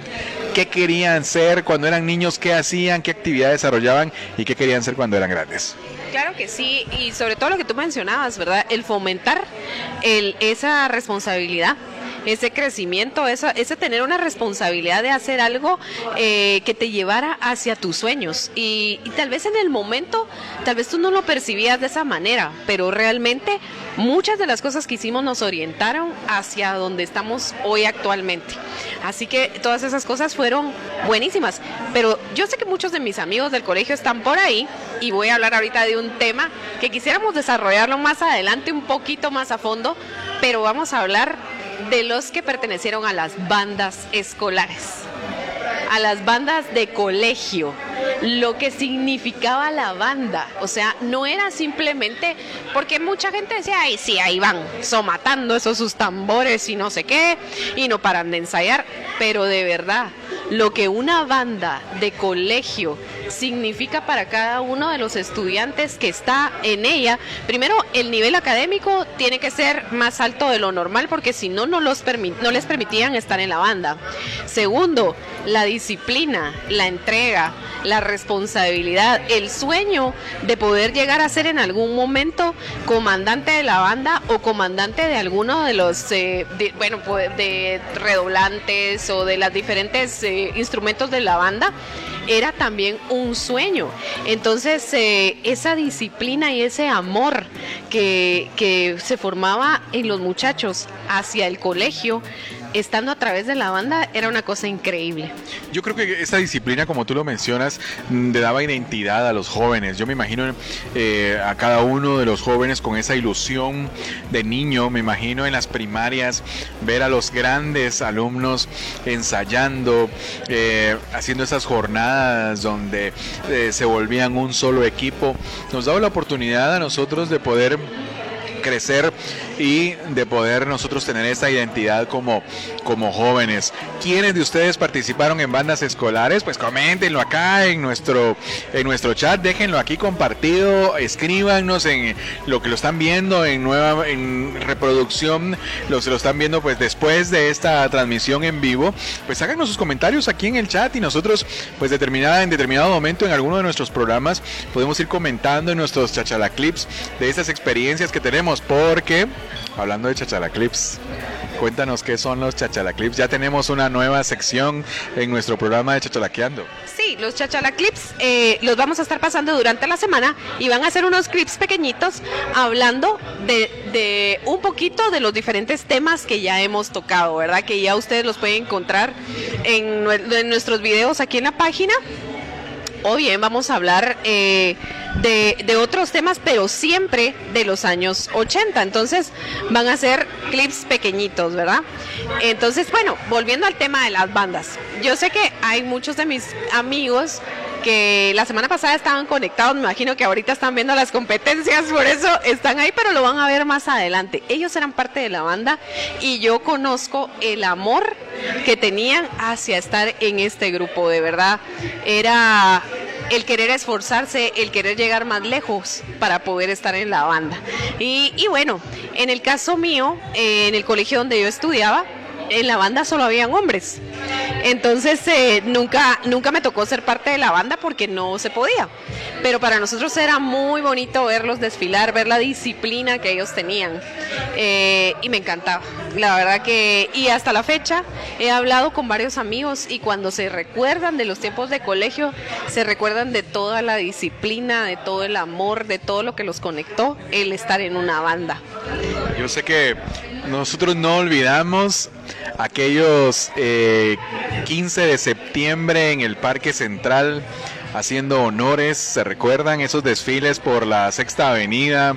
qué querían ser cuando eran niños qué hacían qué actividad desarrollaban y qué querían ser cuando eran grandes Claro que sí, y sobre todo lo que tú mencionabas, ¿verdad? El fomentar el, esa responsabilidad ese crecimiento, esa, ese tener una responsabilidad de hacer algo eh, que te llevara hacia tus sueños. Y, y, tal vez en el momento, tal vez tú no lo percibías de esa manera, pero realmente muchas de las cosas que hicimos nos orientaron hacia donde estamos hoy actualmente. Así que todas esas cosas fueron buenísimas. Pero yo sé que muchos de mis amigos del colegio están por ahí y voy a hablar ahorita de un tema que quisiéramos desarrollarlo más adelante, un poquito más a fondo, pero vamos a hablar de los que pertenecieron a las bandas escolares, a las bandas de colegio, lo que significaba la banda. O sea, no era simplemente porque mucha gente decía, ay, sí, ahí van, somatando esos sus tambores y no sé qué, y no paran de ensayar, pero de verdad, lo que una banda de colegio significa para cada uno de los estudiantes que está en ella. Primero, el nivel académico tiene que ser más alto de lo normal porque si no, no, los no les permitían estar en la banda. Segundo, la disciplina, la entrega, la responsabilidad, el sueño de poder llegar a ser en algún momento comandante de la banda o comandante de alguno de los, eh, bueno, pues de redoblantes o de las diferentes eh, instrumentos de la banda era también un sueño. Entonces, eh, esa disciplina y ese amor que se formaba en los muchachos hacia el colegio, estando a través de la banda era una cosa increíble. Yo creo que esa disciplina, como tú lo mencionas, mm, le daba identidad a los jóvenes. Yo me imagino eh, a cada uno de los jóvenes con esa ilusión de niño, me imagino en las primarias ver a los grandes alumnos ensayando, eh, haciendo esas jornadas donde eh, se volvían un solo equipo. Nos daba la oportunidad a nosotros de poder crecer y de poder nosotros tener esa identidad como, como jóvenes. ¿Quiénes de ustedes participaron en bandas escolares? Pues coméntenlo acá en nuestro, en nuestro chat, déjenlo aquí compartido, escríbanos en lo que lo están viendo en nueva en reproducción, los que lo están viendo pues después de esta transmisión en vivo, pues háganos sus comentarios aquí en el chat y nosotros pues determinada en determinado momento en alguno de nuestros programas podemos ir comentando en nuestros chachalaclips de esas experiencias que tenemos porque hablando de chachalaclips, cuéntanos qué son los chachalaclips. Ya tenemos una nueva sección en nuestro programa de Chachalaqueando. Sí, los chachalaclips eh, los vamos a estar pasando durante la semana y van a ser unos clips pequeñitos hablando de, un poquito de los diferentes temas que ya hemos tocado, ¿verdad? Que ya ustedes los pueden encontrar en, en nuestros videos aquí en la página o bien vamos a hablar eh, de, de, otros temas, pero siempre de los años 80. Entonces van a ser clips pequeñitos, ¿verdad? Entonces, bueno, volviendo al tema de las bandas. Yo sé que hay muchos de mis amigos que la semana pasada estaban conectados, me imagino que ahorita están viendo las competencias, por eso están ahí, pero lo van a ver más adelante. Ellos eran parte de la banda y yo conozco el amor que tenían hacia estar en este grupo, de verdad. Era el querer esforzarse, el querer llegar más lejos para poder estar en la banda. Y, y bueno, en el caso mío, eh, en el colegio donde yo estudiaba, en la banda solo habían hombres. Entonces eh, nunca, nunca me tocó ser parte de la banda porque no se podía. Pero para nosotros era muy bonito verlos desfilar, ver la disciplina que ellos tenían. Eh, y me encantaba. La verdad que, y hasta la fecha he hablado con varios amigos y cuando se recuerdan de los tiempos de colegio, se recuerdan de toda la disciplina, de todo el amor, de todo lo que los conectó el estar en una banda. Yo sé que nosotros no olvidamos aquellos eh, 15 de septiembre en el Parque Central haciendo honores, se recuerdan esos desfiles por la Sexta Avenida,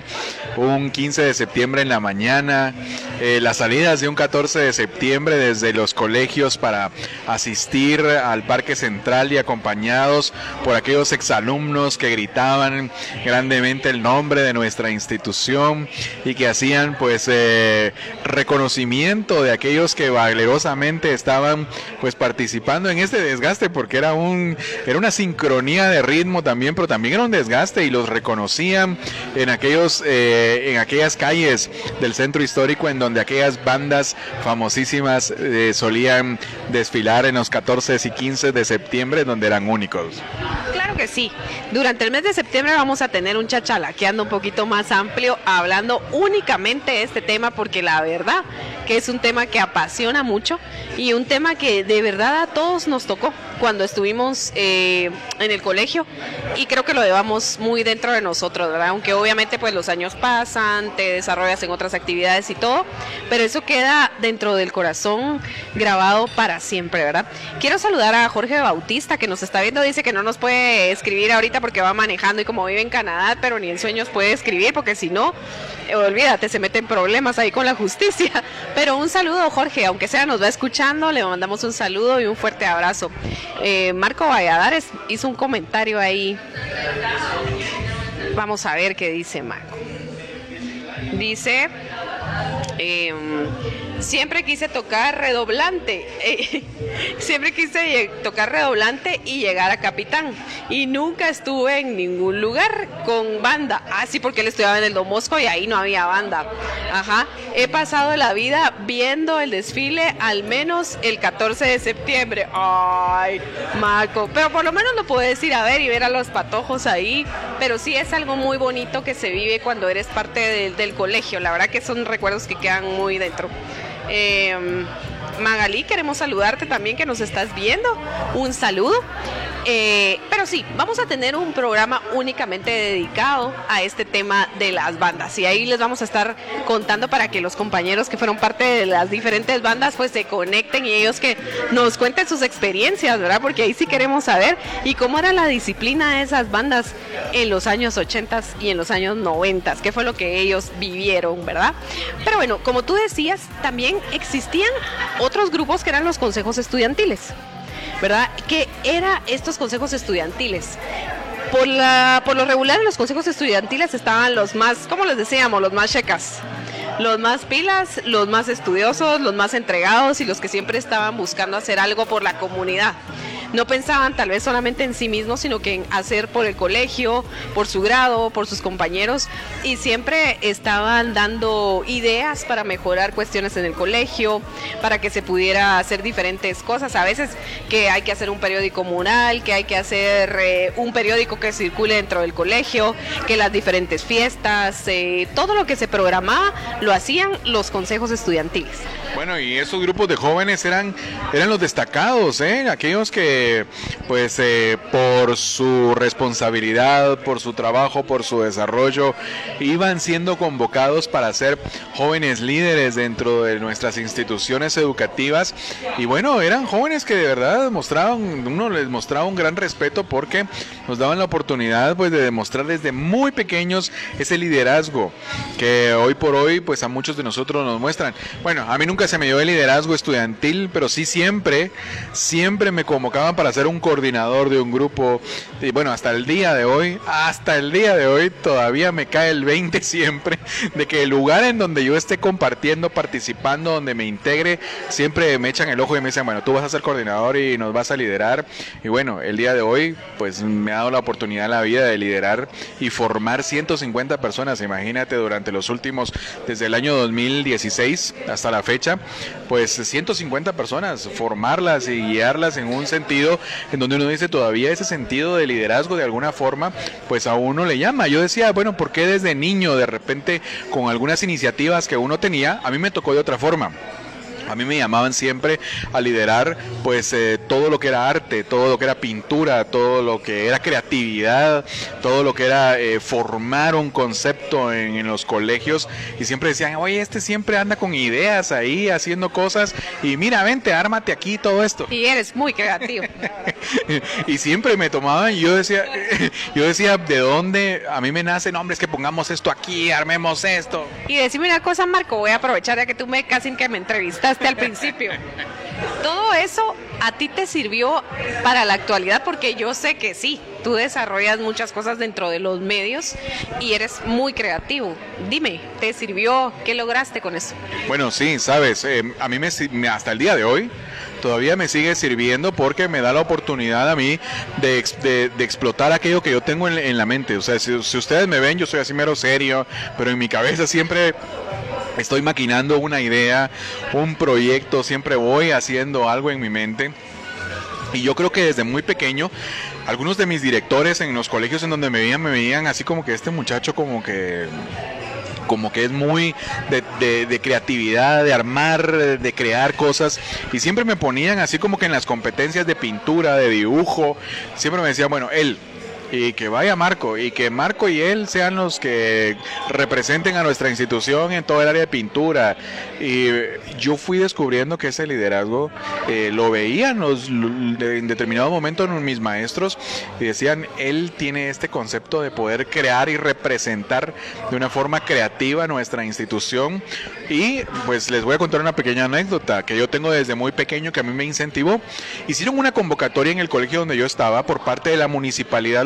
un 15 de septiembre en la mañana, eh, las salidas de un 14 de septiembre desde los colegios para asistir al Parque Central y acompañados por aquellos exalumnos que gritaban grandemente el nombre de nuestra institución y que hacían pues eh, reconocimiento de aquellos que valerosamente estaban pues participando en este desgaste porque era un era una sincronía de ritmo también, pero también era un desgaste y los reconocían en aquellos eh, en aquellas calles del centro histórico en donde aquellas bandas famosísimas eh, solían desfilar en los 14 y 15 de septiembre donde eran únicos. Claro que sí. Durante el mes de septiembre vamos a tener un chachalaqueando un poquito más amplio, hablando únicamente de este tema, porque la verdad que es un tema que apasiona mucho y un tema que de verdad a todos nos tocó cuando estuvimos eh, en el colegio y creo que lo llevamos muy dentro de nosotros, ¿verdad? Aunque obviamente pues los años pasan, te desarrollas en otras actividades y todo, pero eso queda dentro del corazón grabado para siempre, ¿verdad? Quiero saludar a Jorge Bautista que nos está viendo, dice que no nos puede escribir ahorita porque va manejando y como vive en Canadá, pero ni en sueños puede escribir porque si no, eh, olvídate, se meten problemas ahí con la justicia. Pero un saludo Jorge, aunque sea nos va escuchando, le mandamos un saludo y un fuerte abrazo. Eh, Marco Valladares hizo un comentario ahí. Vamos a ver qué dice Marco. Dice, eh, siempre quise tocar redoblante. Eh, siempre quise tocar redoblante y llegar a capitán. Y nunca estuve en ningún lugar con banda. Ah, sí, porque él estudiaba en el Domosco y ahí no había banda. Ajá. He pasado la vida viendo el desfile al menos el 14 de septiembre. Ay, Marco. Pero por lo menos lo puedes ir a ver y ver a los patojos ahí. Pero sí es algo muy bonito que se vive cuando eres parte del, del colegio. La verdad que son recuerdos que quedan muy dentro. Eh, queremos saludarte también que nos estás viendo. Un saludo. Eh, pero sí, vamos a tener un programa únicamente dedicado a este tema de las bandas. Y ahí les vamos a estar contando para que los compañeros que fueron parte de las diferentes bandas pues se conecten y ellos que nos cuenten sus experiencias, ¿verdad? Porque ahí sí queremos saber y cómo era la disciplina de esas bandas en los años 80 y en los años 90, qué fue lo que ellos vivieron, ¿verdad? Pero bueno, como tú decías, también existían otros grupos que eran los consejos estudiantiles. ¿Verdad? Que era estos consejos estudiantiles. Por, la, por lo regular en los consejos estudiantiles estaban los más, como les decíamos, los más checas, los más pilas, los más estudiosos, los más entregados y los que siempre estaban buscando hacer algo por la comunidad no pensaban tal vez solamente en sí mismos, sino que en hacer por el colegio, por su grado, por sus compañeros, y siempre estaban dando ideas para mejorar cuestiones en el colegio, para que se pudiera hacer diferentes cosas. A veces que hay que hacer un periódico mural, que hay que hacer eh, un periódico que circule dentro del colegio, que las diferentes fiestas, eh, todo lo que se programaba lo hacían los consejos estudiantiles. Bueno, y esos grupos de jóvenes eran, eran los destacados, ¿eh? aquellos que, pues, eh, por su responsabilidad, por su trabajo, por su desarrollo, iban siendo convocados para ser jóvenes líderes dentro de nuestras instituciones educativas. Y bueno, eran jóvenes que de verdad mostraban, uno les mostraba un gran respeto porque nos daban la oportunidad, pues, de demostrar desde muy pequeños ese liderazgo que hoy por hoy, pues, a muchos de nosotros nos muestran. Bueno, a mí nunca se me dio el liderazgo estudiantil, pero sí siempre, siempre me convocaban para ser un coordinador de un grupo. Y bueno, hasta el día de hoy, hasta el día de hoy todavía me cae el 20 siempre de que el lugar en donde yo esté compartiendo, participando, donde me integre, siempre me echan el ojo y me dicen, bueno, tú vas a ser coordinador y nos vas a liderar. Y bueno, el día de hoy, pues me ha dado la oportunidad en la vida de liderar y formar 150 personas, imagínate, durante los últimos, desde el año 2016 hasta la fecha, pues 150 personas, formarlas y guiarlas en un sentido en donde uno dice todavía ese sentido de liderazgo de alguna forma, pues a uno le llama. Yo decía, bueno, ¿por qué desde niño de repente con algunas iniciativas que uno tenía, a mí me tocó de otra forma? A mí me llamaban siempre a liderar pues eh, todo lo que era arte, todo lo que era pintura, todo lo que era creatividad, todo lo que era eh, formar un concepto en, en, los colegios y siempre decían, oye, este siempre anda con ideas ahí, haciendo cosas y mira, vente, ármate aquí todo esto. Y eres muy creativo. y siempre me tomaban y yo decía, yo decía, ¿de dónde a mí me nace? No, hombre, es que pongamos esto aquí, armemos esto. Y decime una cosa, Marco, voy a aprovechar ya que tú me casi que me al principio. Todo eso a ti te sirvió para la actualidad porque yo sé que sí, tú desarrollas muchas cosas dentro de los medios y eres muy creativo. Dime, ¿te sirvió? ¿Qué lograste con eso? Bueno, sí, sabes, eh, a mí me, hasta el día de hoy todavía me sigue sirviendo porque me da la oportunidad a mí de, de, explotar aquello que yo tengo en, en la mente. O sea, si, si, ustedes me ven, yo soy así mero serio, pero en mi cabeza siempre estoy maquinando una idea, un proyecto, siempre voy haciendo algo en mi mente. Y yo creo que desde muy pequeño, algunos de mis directores en los colegios en donde me veían, me veían así como que este muchacho como que como que es muy de, creatividad, de armar, de crear cosas. Y siempre me ponían así como que en las competencias de pintura, de dibujo, siempre me decían, bueno, él, y que vaya Marco y que Marco y él sean los que representen a nuestra institución en todo el área de pintura. Y yo fui descubriendo que ese liderazgo eh, lo veían en determinado momento en mis maestros y decían, él tiene este concepto de poder crear y representar de una forma creativa nuestra institución. Y pues les voy a contar una pequeña anécdota que yo tengo desde muy pequeño que a mí me incentivó. Hicieron una convocatoria en el colegio donde yo estaba por parte de la municipalidad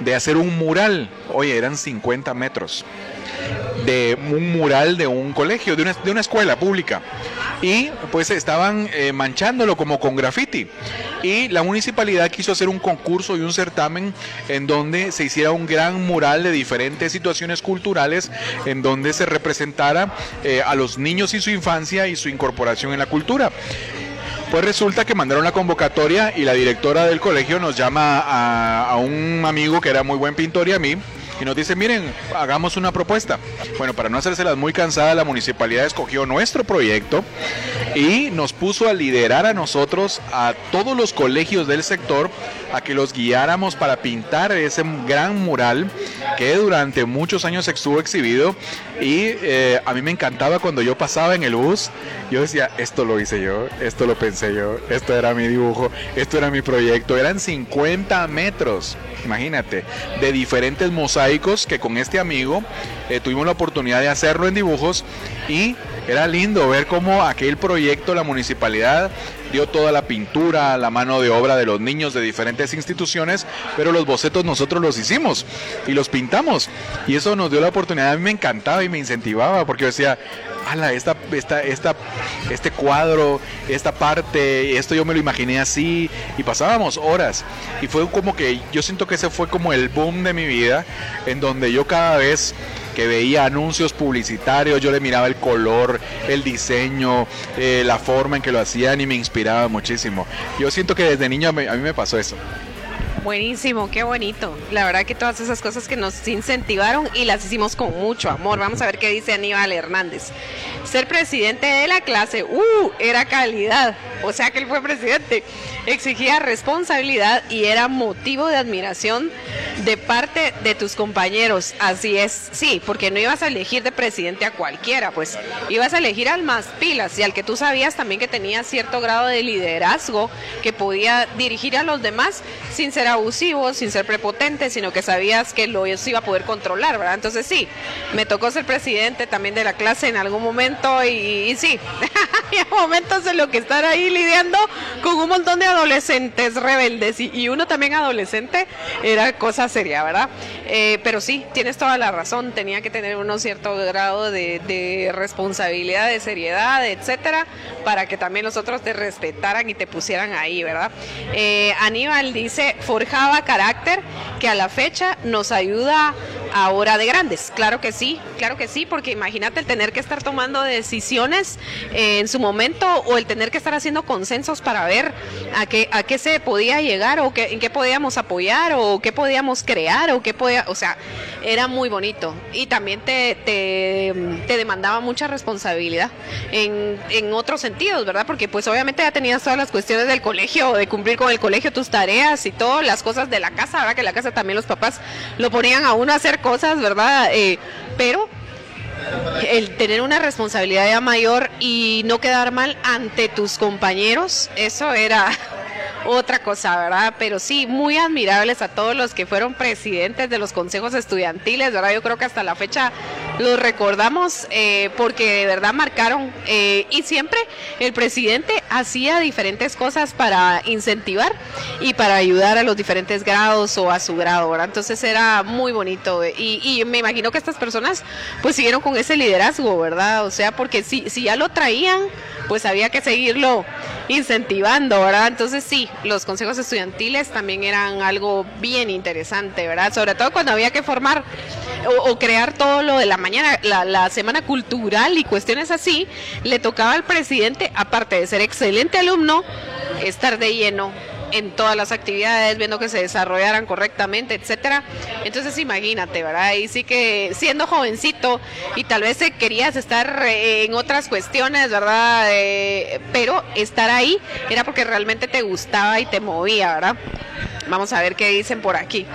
de hacer un mural. Oye, eran 50 metros de un mural de un colegio, de una, de una escuela pública. Y pues estaban eh, manchándolo como con graffiti. Y la municipalidad quiso hacer un concurso y un certamen en donde se hiciera un gran mural de diferentes situaciones culturales, en donde se representara eh, a los niños y su infancia y su incorporación en la cultura. Pues resulta que mandaron la convocatoria y la directora del colegio nos llama a, un amigo que era muy buen pintor y a mí y nos dice, miren, hagamos una propuesta. Bueno, para no hacérselas muy cansada, la municipalidad escogió nuestro proyecto y nos puso a liderar a nosotros, a todos los colegios del sector, a que los guiáramos para pintar ese gran mural que durante muchos años estuvo exhibido. Y eh, a mí me encantaba cuando yo pasaba en el bus, yo decía, esto lo hice yo, esto lo pensé yo, esto era mi dibujo, esto era mi proyecto, eran 50 metros, imagínate, de diferentes mosaicos que con este amigo eh, tuvimos la oportunidad de hacerlo en dibujos y era lindo ver cómo aquel proyecto, la municipalidad dio toda la pintura, la mano de obra de los niños de diferentes instituciones, pero los bocetos nosotros los hicimos y los pintamos. Y eso nos dio la oportunidad, a mí me encantaba y me incentivaba, porque yo decía, ala, esta, esta, esta, este cuadro, esta parte, esto yo me lo imaginé así, y pasábamos horas. Y fue como que yo siento que ese fue como el boom de mi vida, en donde yo cada vez que veía anuncios publicitarios, yo le miraba el color, el diseño, eh, la forma en que lo hacían y me inspiraba muchísimo. Yo siento que desde niño me, a mí me pasó eso. Buenísimo, qué bonito. La verdad que todas esas cosas que nos incentivaron y las hicimos con mucho amor. Vamos a ver qué dice Aníbal Hernández. Ser presidente de la clase, uh, era calidad. O sea que él fue presidente. Exigía responsabilidad y era motivo de admiración de parte de tus compañeros. Así es, sí, porque no ibas a elegir de presidente a cualquiera, pues ibas a elegir al más pilas y al que tú sabías también que tenía cierto grado de liderazgo, que podía dirigir a los demás sin ser abusivo, sin ser prepotente, sino que sabías que lo iba a poder controlar, ¿verdad? Entonces sí, me tocó ser presidente también de la clase en algún momento y, sí, había momentos en los que estar ahí lidiando con un montón de adolescentes rebeldes y, uno también adolescente era cosa seria, ¿verdad? Eh, pero sí, tienes toda la razón, tenía que tener un cierto grado de, de responsabilidad, de seriedad, etcétera, para que también los otros te respetaran y te pusieran ahí, ¿verdad? Eh, Aníbal dice, forjaba carácter que a la fecha nos ayuda ahora de grandes. Claro que sí, claro que sí, porque imagínate el tener que estar tomando decisiones eh, en su momento o el tener que estar haciendo consensos para ver a qué, a qué se podía llegar o qué, en qué podíamos apoyar o qué podíamos crear o qué podía, o sea, era muy bonito y también te, te, te demandaba mucha responsabilidad en, en otros sentidos, ¿verdad? Porque pues obviamente ya tenías todas las cuestiones del colegio, de cumplir con el colegio, tus tareas y todas las cosas de la casa, ¿verdad? Que la casa también los papás lo ponían a uno a hacer cosas, ¿verdad? Eh, pero el tener una responsabilidad ya mayor y no quedar mal ante tus compañeros, eso era otra cosa, ¿verdad? Pero sí, muy admirables a todos los que fueron presidentes de los consejos estudiantiles, ¿verdad? Yo creo que hasta la fecha los recordamos eh, porque de verdad marcaron eh, y siempre el presidente hacía diferentes cosas para incentivar y para ayudar a los diferentes grados o a su grado, ¿verdad? Entonces era muy bonito y, y me imagino que estas personas pues siguieron con ese liderazgo, ¿verdad? O sea, porque si, si ya lo traían, pues había que seguirlo incentivando, ¿verdad? Entonces sí, los consejos estudiantiles también eran algo bien interesante, ¿verdad? Sobre todo cuando había que formar o, crear todo lo de la mañana, la, semana cultural y cuestiones así, le tocaba al presidente, aparte de ser excelente alumno, estar de lleno en todas las actividades, viendo que se desarrollaran correctamente, etcétera. Entonces imagínate, ¿verdad? Y sí que siendo jovencito y tal vez querías estar eh, en otras cuestiones, ¿verdad? Eh, pero estar ahí era porque realmente te gustaba y te movía, ¿verdad? Vamos a ver qué dicen por aquí.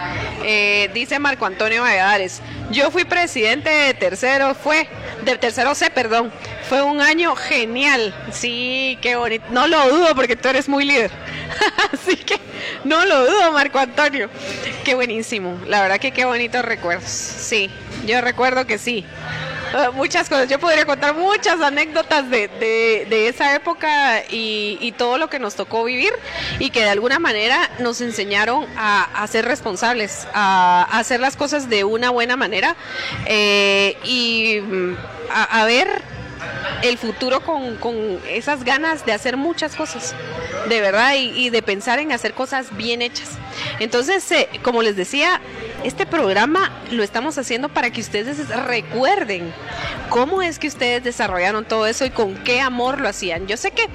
Eh, dice Marco Antonio Valladares, yo fui presidente de tercero, fue, de tercero C, perdón, fue un año genial. Sí, qué bonito. No lo dudo porque tú eres muy líder. Así que no lo dudo, Marco Antonio. Qué buenísimo. La verdad que qué bonitos recuerdos. Sí, yo recuerdo que sí. Uh, muchas cosas. Yo podría contar muchas anécdotas de, de, de esa época y, y, todo lo que nos tocó vivir y que de alguna manera nos enseñaron a, ser responsables, a, hacer las cosas de una buena manera eh, y a, a ver el futuro con, con, esas ganas de hacer muchas cosas, de verdad, y, de pensar en hacer cosas bien hechas. Entonces, eh, como les decía, este programa lo estamos haciendo para que ustedes recuerden cómo es que ustedes desarrollaron todo eso y con qué amor lo hacían. Yo sé que,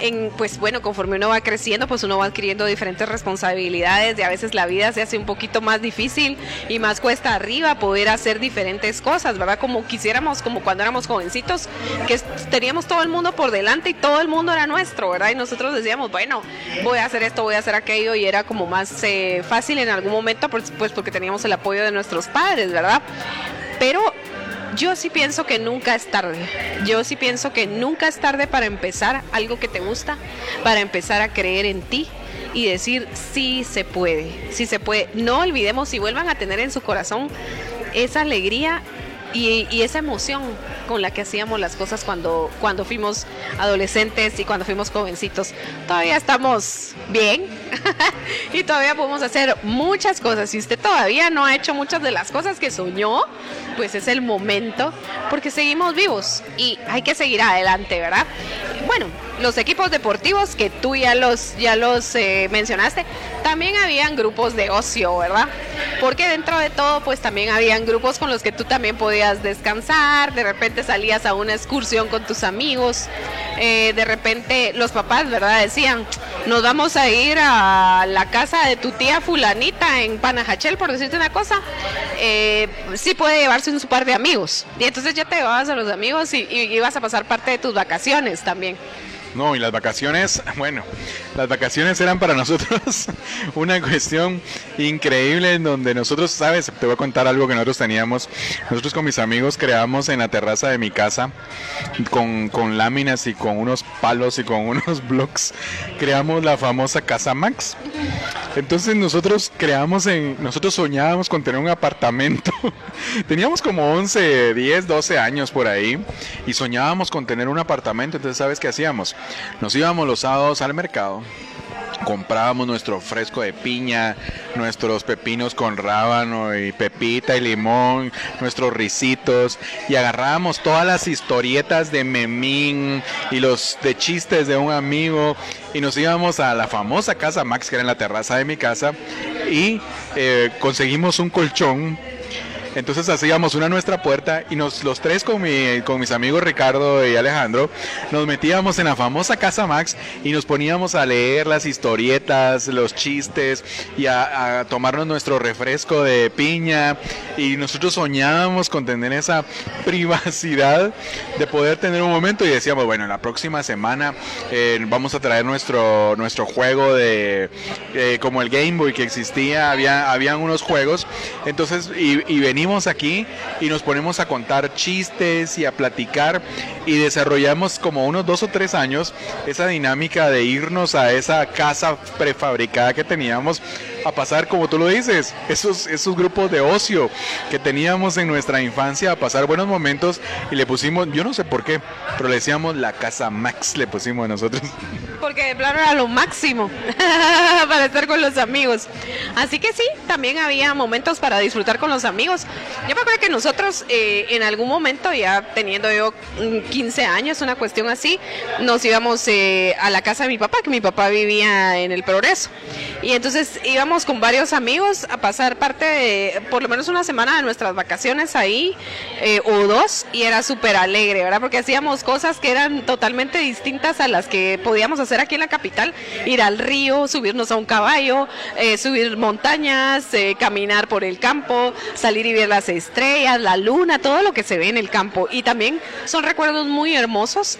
en, pues bueno, conforme uno va creciendo, pues uno va adquiriendo diferentes responsabilidades y a veces la vida se hace un poquito más difícil y más cuesta arriba poder hacer diferentes cosas, ¿verdad? Como quisiéramos, como cuando éramos jovencitos, que teníamos todo el mundo por delante y todo el mundo era nuestro, ¿verdad? Y nosotros decíamos, bueno, voy a hacer esto, voy a hacer aquello y era como más eh, fácil en algún momento, pues, porque teníamos el apoyo de nuestros padres, ¿verdad? Pero yo sí pienso que nunca es tarde. Yo sí pienso que nunca es tarde para empezar algo que te gusta, para empezar a creer en ti y decir sí se puede, sí se puede. No olvidemos y vuelvan a tener en su corazón esa alegría y, esa emoción con la que hacíamos las cosas cuando, cuando fuimos adolescentes y cuando fuimos jovencitos. Todavía estamos bien y todavía podemos hacer muchas cosas. Si usted todavía no ha hecho muchas de las cosas que soñó, pues es el momento porque seguimos vivos y hay que seguir adelante, ¿verdad? Bueno, los equipos deportivos que tú ya los, ya los eh, mencionaste, también habían grupos de ocio, ¿verdad? Porque dentro de todo, pues también habían grupos con los que tú también podías descansar, de repente salías a una excursión con tus amigos, eh, de repente los papás, ¿verdad? Decían, nos vamos a ir a la casa de tu tía fulanita en Panajachel, por decirte una cosa, eh, sí puede llevarse un par de amigos. Y entonces ya te llevabas a los amigos y ibas a pasar parte de tus vacaciones también. No, y las vacaciones, bueno, las vacaciones eran para nosotros una cuestión increíble en donde nosotros, sabes, te voy a contar algo que nosotros teníamos. Nosotros con mis amigos creamos en la terraza de mi casa con, con láminas y con unos palos y con unos blocks, creamos la famosa Casa Max. Entonces nosotros creamos en, nosotros soñábamos con tener un apartamento. Teníamos como 11, 10, 12 años por ahí y soñábamos con tener un apartamento. Entonces, ¿sabes qué hacíamos? Nos íbamos los sábados al mercado comprábamos nuestro fresco de piña, nuestros pepinos con rábano y pepita y limón, nuestros risitos y agarrábamos todas las historietas de Memín y los de chistes de un amigo y nos íbamos a la famosa casa Max que era en la terraza de mi casa y eh, conseguimos un colchón entonces hacíamos una nuestra puerta y nos los tres con, mi, con mis amigos Ricardo y Alejandro nos metíamos en la famosa Casa Max y nos poníamos a leer las historietas, los chistes y a, tomarnos nuestro refresco de piña. Y nosotros soñábamos con tener esa privacidad de poder tener un momento y decíamos, bueno, la próxima semana eh, vamos a traer nuestro, nuestro juego de, eh, como el Game Boy que existía, había, habían unos juegos, entonces, y, y venimos aquí y nos ponemos a contar chistes y a platicar y desarrollamos como unos dos o tres años esa dinámica de irnos a esa casa prefabricada que teníamos a pasar, como tú lo dices, esos, esos grupos de ocio que teníamos en nuestra infancia, a pasar buenos momentos y le pusimos, yo no sé por qué, pero le decíamos la casa Max, le pusimos a nosotros. Porque de plano era lo máximo para estar con los amigos. Así que sí, también había momentos para disfrutar con los amigos. Yo me acuerdo que nosotros eh, en algún momento, ya teniendo yo 15 años, una cuestión así, nos íbamos eh, a la casa de mi papá, que mi papá vivía en el Progreso. Y entonces íbamos con varios amigos a pasar parte de, por lo menos una semana de nuestras vacaciones ahí, eh, o dos, y era súper alegre, ¿verdad? Porque hacíamos cosas que eran totalmente distintas a las que podíamos hacer aquí en la capital, ir al río, subirnos a un caballo, eh, subir montañas, eh, caminar por el campo, salir y ver las estrellas, la luna, todo lo que se ve en el campo. Y también son recuerdos muy hermosos,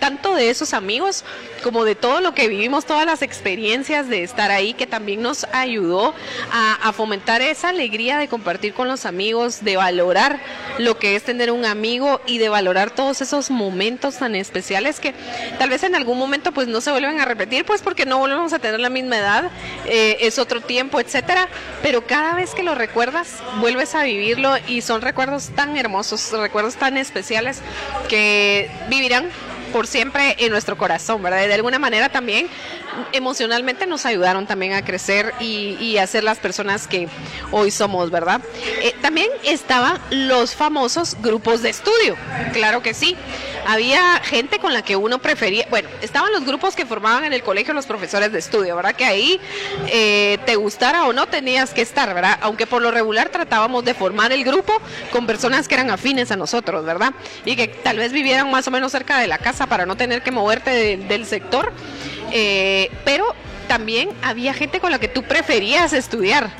tanto de esos amigos como de todo lo que vivimos, todas las experiencias de estar ahí, que también nos ayudó a, fomentar esa alegría de compartir con los amigos, de valorar lo que es tener un amigo y de valorar todos esos momentos tan especiales que tal vez en algún momento pues no se vuelven a repetir, pues porque no volvemos a tener la misma edad, eh, es otro tiempo, etcétera, pero cada vez que lo recuerdas, vuelves a vivirlo y son recuerdos tan hermosos, recuerdos tan especiales que vivirán por siempre en nuestro corazón, ¿verdad? De alguna manera también emocionalmente nos ayudaron también a crecer y, a ser las personas que hoy somos, ¿verdad? Eh, también estaban los famosos grupos de estudio, claro que sí. Había gente con la que uno prefería, bueno, estaban los grupos que formaban en el colegio los profesores de estudio, ¿verdad? Que ahí eh, te gustara o no tenías que estar, ¿verdad? Aunque por lo regular tratábamos de formar el grupo con personas que eran afines a nosotros, ¿verdad? Y que tal vez vivieran más o menos cerca de la casa para no tener que moverte del sector. Eh, pero también había gente con la que tú preferías estudiar.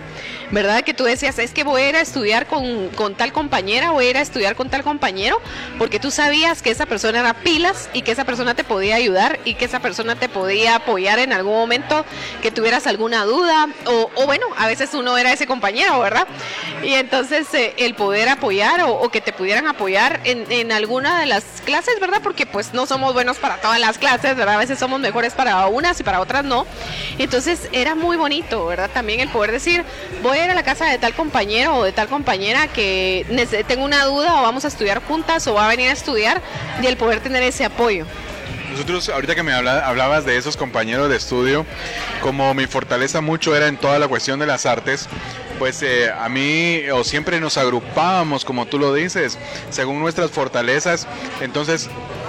¿verdad? Que tú decías, es que voy a ir a estudiar con, tal compañera, voy a ir a estudiar con tal compañero, porque tú sabías que esa persona era pilas y que esa persona te podía ayudar y que esa persona te podía apoyar en algún momento que tuvieras alguna duda, o, bueno, a veces uno era ese compañero, ¿verdad? Y entonces eh, el poder apoyar o, que te pudieran apoyar en, en alguna de las clases, ¿verdad? Porque pues no somos buenos para todas las clases, ¿verdad? A veces somos mejores para unas y para otras no. Entonces era muy bonito, ¿verdad? También el poder decir, voy a ir a la casa de tal compañero o de tal compañera que tengo una duda o vamos a estudiar juntas o va a venir a estudiar y el poder tener ese apoyo. Nosotros, ahorita que me hablabas de esos compañeros de estudio, como mi fortaleza mucho era en toda la cuestión de las artes, pues eh, a mí o siempre nos agrupábamos, como tú lo dices, según nuestras fortalezas. Entonces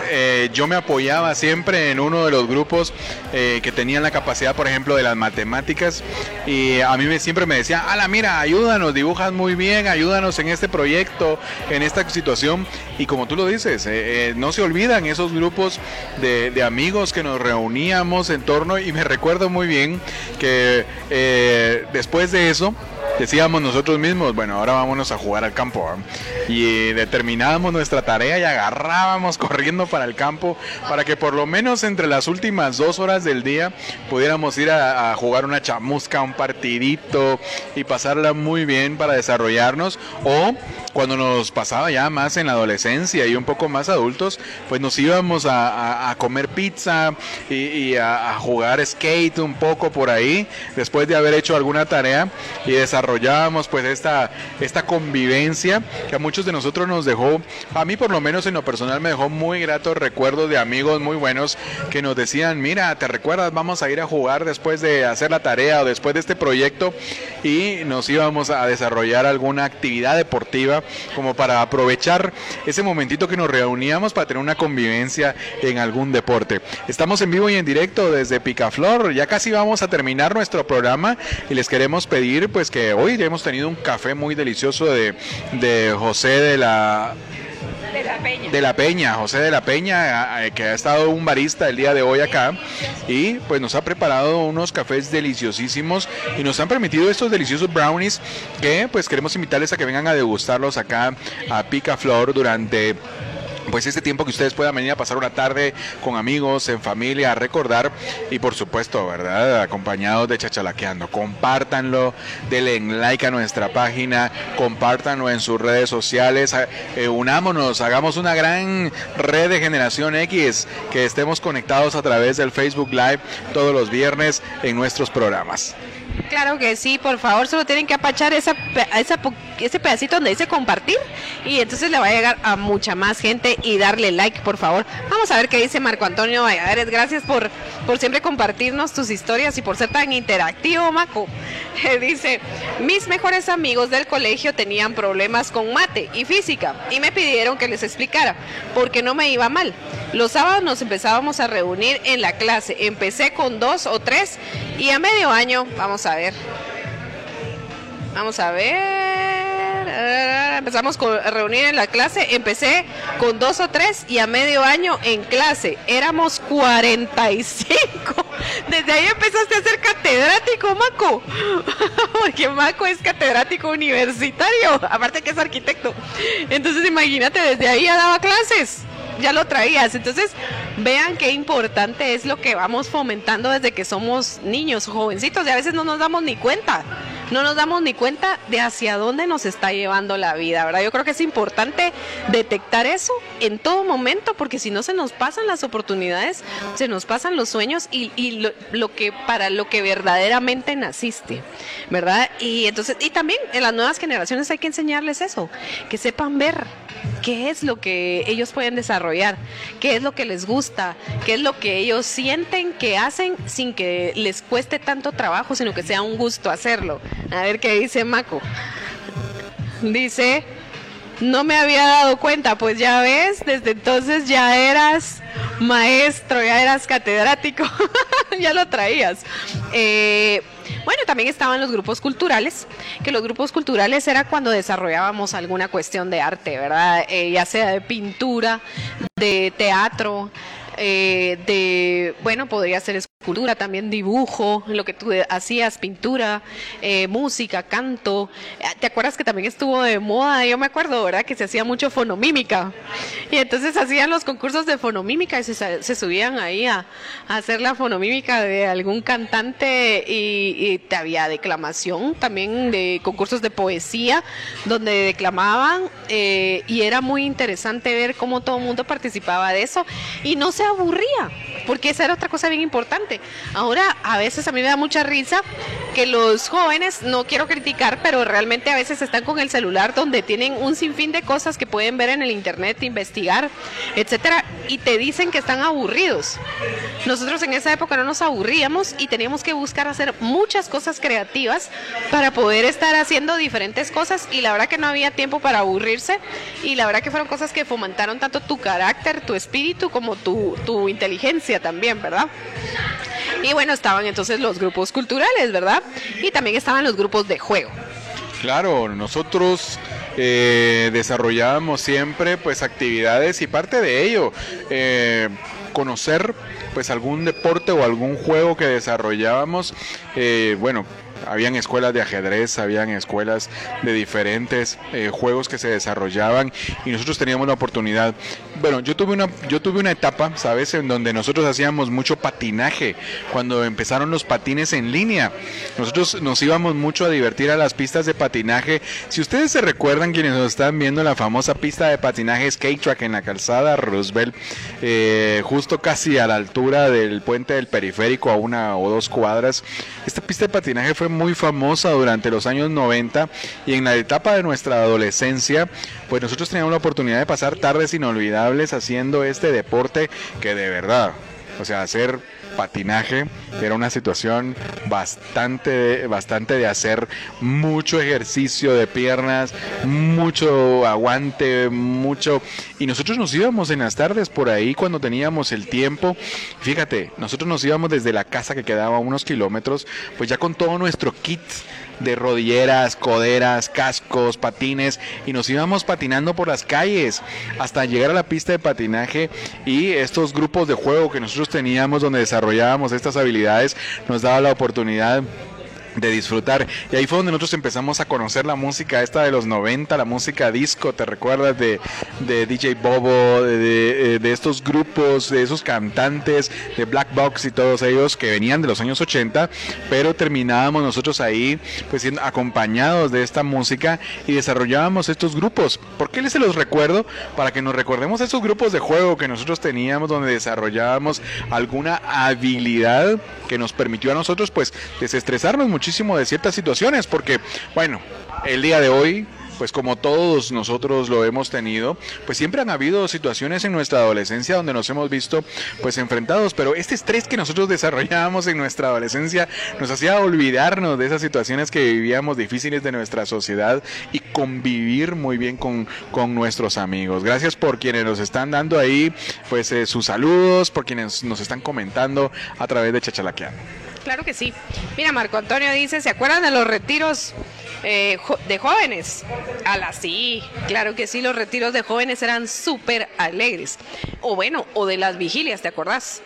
eh, yo me apoyaba siempre en uno de los grupos eh, que tenían la capacidad, por ejemplo, de las matemáticas. Y a mí siempre me decía, ala, mira, ayúdanos, dibujas muy bien, ayúdanos en este proyecto, en esta situación. Y como tú lo dices, no se olvidan esos grupos de, amigos que nos reuníamos en torno. Y me recuerdo muy bien que después de eso, decíamos nosotros mismos, bueno, ahora vámonos a jugar al campo. Y determinábamos nuestra tarea y agarrábamos corriendo para el campo para que por lo menos entre las últimas dos horas del día pudiéramos ir a, a jugar una chamusca, un partidito y pasarla muy bien para desarrollarnos. O cuando nos pasaba ya más en la adolescencia y un poco más adultos, pues nos íbamos a, comer pizza y, a, jugar skate un poco por ahí, después de haber hecho alguna tarea y desarrollábamos pues esta, esta convivencia que a muchos de nosotros nos dejó, a mí por lo menos en lo personal me dejó muy recuerdos de amigos muy buenos que nos decían, mira, ¿te recuerdas? Vamos a ir a jugar después de hacer la tarea o después de este proyecto y nos íbamos a desarrollar alguna actividad deportiva como para aprovechar ese momentito que nos reuníamos para tener una convivencia en algún deporte. Estamos en vivo y en directo desde Picaflor, ya casi vamos a terminar nuestro programa y les queremos pedir pues que hoy hemos tenido un café muy delicioso de, de José de la De la Peña. de la Peña, José de la Peña, que ha estado un barista el día de hoy acá y pues nos ha preparado unos cafés deliciosísimos y nos han permitido estos deliciosos brownies que pues queremos invitarles a que vengan a degustarlos acá a Picaflor durante pues este tiempo que ustedes puedan venir a pasar una tarde con amigos, en familia, a recordar y por supuesto, ¿verdad? Acompañados de Chachalaqueando. Compártanlo, denle like a nuestra página, compártanlo en sus redes sociales, eh, unámonos, hagamos una gran red de Generación X, que estemos conectados a través del Facebook Live todos los viernes en nuestros programas. Claro que sí, por favor, solo tienen que apachar esa, ese pedacito donde dice compartir y entonces le va a llegar a mucha más gente y darle like, por favor. Vamos a ver qué dice Marco Antonio Valladares. Gracias por, por siempre compartirnos tus historias y por ser tan interactivo, Maco. Eh, dice, mis mejores amigos del colegio tenían problemas con mate y física y me pidieron que les explicara porque no me iba mal. Los sábados nos empezábamos a reunir en la clase. Empecé con dos o tres y a medio año, vamos a ver. Vamos a ver. Empezamos con- reunir en la clase. Empecé con dos o tres y a medio año en clase. Éramos 45. Desde ahí empezaste a ser catedrático, Maco. Porque Maco es catedrático universitario. Aparte que es arquitecto. Entonces imagínate, desde ahí ya daba clases ya lo traías. Entonces, vean qué importante es lo que vamos fomentando desde que somos niños, jovencitos, y a veces no nos damos ni cuenta. No nos damos ni cuenta de hacia dónde nos está llevando la vida, ¿verdad? Yo creo que es importante detectar eso en todo momento, porque si no se nos pasan las oportunidades, se nos pasan los sueños y, lo, lo que para lo que verdaderamente naciste, ¿verdad? Y entonces, y también en las nuevas generaciones hay que enseñarles eso, que sepan ver qué es lo que ellos pueden desarrollar, qué es lo que les gusta, qué es lo que ellos sienten que hacen sin que les cueste tanto trabajo, sino que sea un gusto hacerlo. A ver qué dice Maco. Dice, no me había dado cuenta, pues ya ves, desde entonces ya eras maestro, ya eras catedrático, ya lo traías. Eh, bueno, también estaban los grupos culturales, que los grupos culturales era cuando desarrollábamos alguna cuestión de arte, ¿verdad? Eh, ya sea de pintura, de teatro, eh, de, bueno, podría ser escultura, también dibujo, lo que tú hacías, pintura, eh, música, canto. Eh, ¿Te acuerdas que también estuvo de moda? Yo me acuerdo, ¿verdad? Que se hacía mucho fonomímica. Y entonces hacían los concursos de fonomímica y se, subían ahí a, a hacer la fonomímica de algún cantante y, y te había declamación, también de concursos de poesía, donde declamaban eh, y era muy interesante ver cómo todo el mundo participaba de eso y no se aburría, porque esa era otra cosa bien importante. Ahora, a veces a mí me da mucha risa que los jóvenes, no quiero criticar, pero realmente a veces están con el celular donde tienen un sinfín de cosas que pueden ver en el internet, investigar, etcétera, y te dicen que están aburridos. Nosotros en esa época no nos aburríamos y teníamos que buscar hacer muchas cosas creativas para poder estar haciendo diferentes cosas y la verdad que no había tiempo para aburrirse y la verdad que fueron cosas que fomentaron tanto tu carácter, tu espíritu como tu, tu inteligencia también, ¿verdad? Y bueno, estaban entonces los grupos culturales, ¿verdad? Y también estaban los grupos de juego. Claro, nosotros eh, desarrollábamos siempre pues actividades y parte de ello eh, conocer pues algún deporte o algún juego que desarrollábamos, eh, bueno, habían escuelas de ajedrez, habían escuelas de diferentes eh, juegos que se desarrollaban y nosotros teníamos la oportunidad bueno, yo tuve una, yo tuve una etapa, ¿sabes? En donde nosotros hacíamos mucho patinaje, cuando empezaron los patines en línea. Nosotros nos íbamos mucho a divertir a las pistas de patinaje. Si ustedes se recuerdan, quienes nos están viendo la famosa pista de patinaje skate track en la calzada Roosevelt, eh, justo casi a la altura del puente del periférico, a una o dos cuadras. Esta pista de patinaje fue muy famosa durante los años 90 y en la etapa de nuestra adolescencia, pues nosotros teníamos la oportunidad de pasar tardes inolvidables haciendo este deporte que de verdad, o sea, hacer patinaje era una situación bastante bastante de hacer mucho ejercicio de piernas, mucho aguante, mucho y nosotros nos íbamos en las tardes por ahí cuando teníamos el tiempo. Fíjate, nosotros nos íbamos desde la casa que quedaba unos kilómetros, pues ya con todo nuestro kit de rodilleras, coderas, cascos, patines y nos íbamos patinando por las calles hasta llegar a la pista de patinaje y estos grupos de juego que nosotros teníamos donde desarrollábamos estas habilidades nos daba la oportunidad de disfrutar. Y ahí fue donde nosotros empezamos a conocer la música esta de los 90, la música disco, ¿te recuerdas de, de DJ Bobo, de, de, estos grupos, de esos cantantes, de Black Box y todos ellos que venían de los años 80, pero terminábamos nosotros ahí pues siendo acompañados de esta música y desarrollábamos estos grupos. ¿Por qué les se los recuerdo? Para que nos recordemos esos grupos de juego que nosotros teníamos donde desarrollábamos alguna habilidad que nos permitió a nosotros pues desestresarnos mucho muchísimo de ciertas situaciones, porque, bueno, el día de hoy pues como todos nosotros lo hemos tenido, pues siempre han habido situaciones en nuestra adolescencia donde nos hemos visto pues enfrentados, pero este estrés que nosotros desarrollábamos en nuestra adolescencia nos hacía olvidarnos de esas situaciones que vivíamos difíciles de nuestra sociedad y convivir muy bien con, con nuestros amigos. Gracias por quienes nos están dando ahí pues eh, sus saludos, por quienes nos están comentando a través de Chachalaqueando. Claro que sí. Mira, Marco Antonio dice, ¿se acuerdan de los retiros eh, de jóvenes? A sí, claro que sí, los retiros de jóvenes eran súper alegres. O bueno, o de las vigilias, ¿te acordás?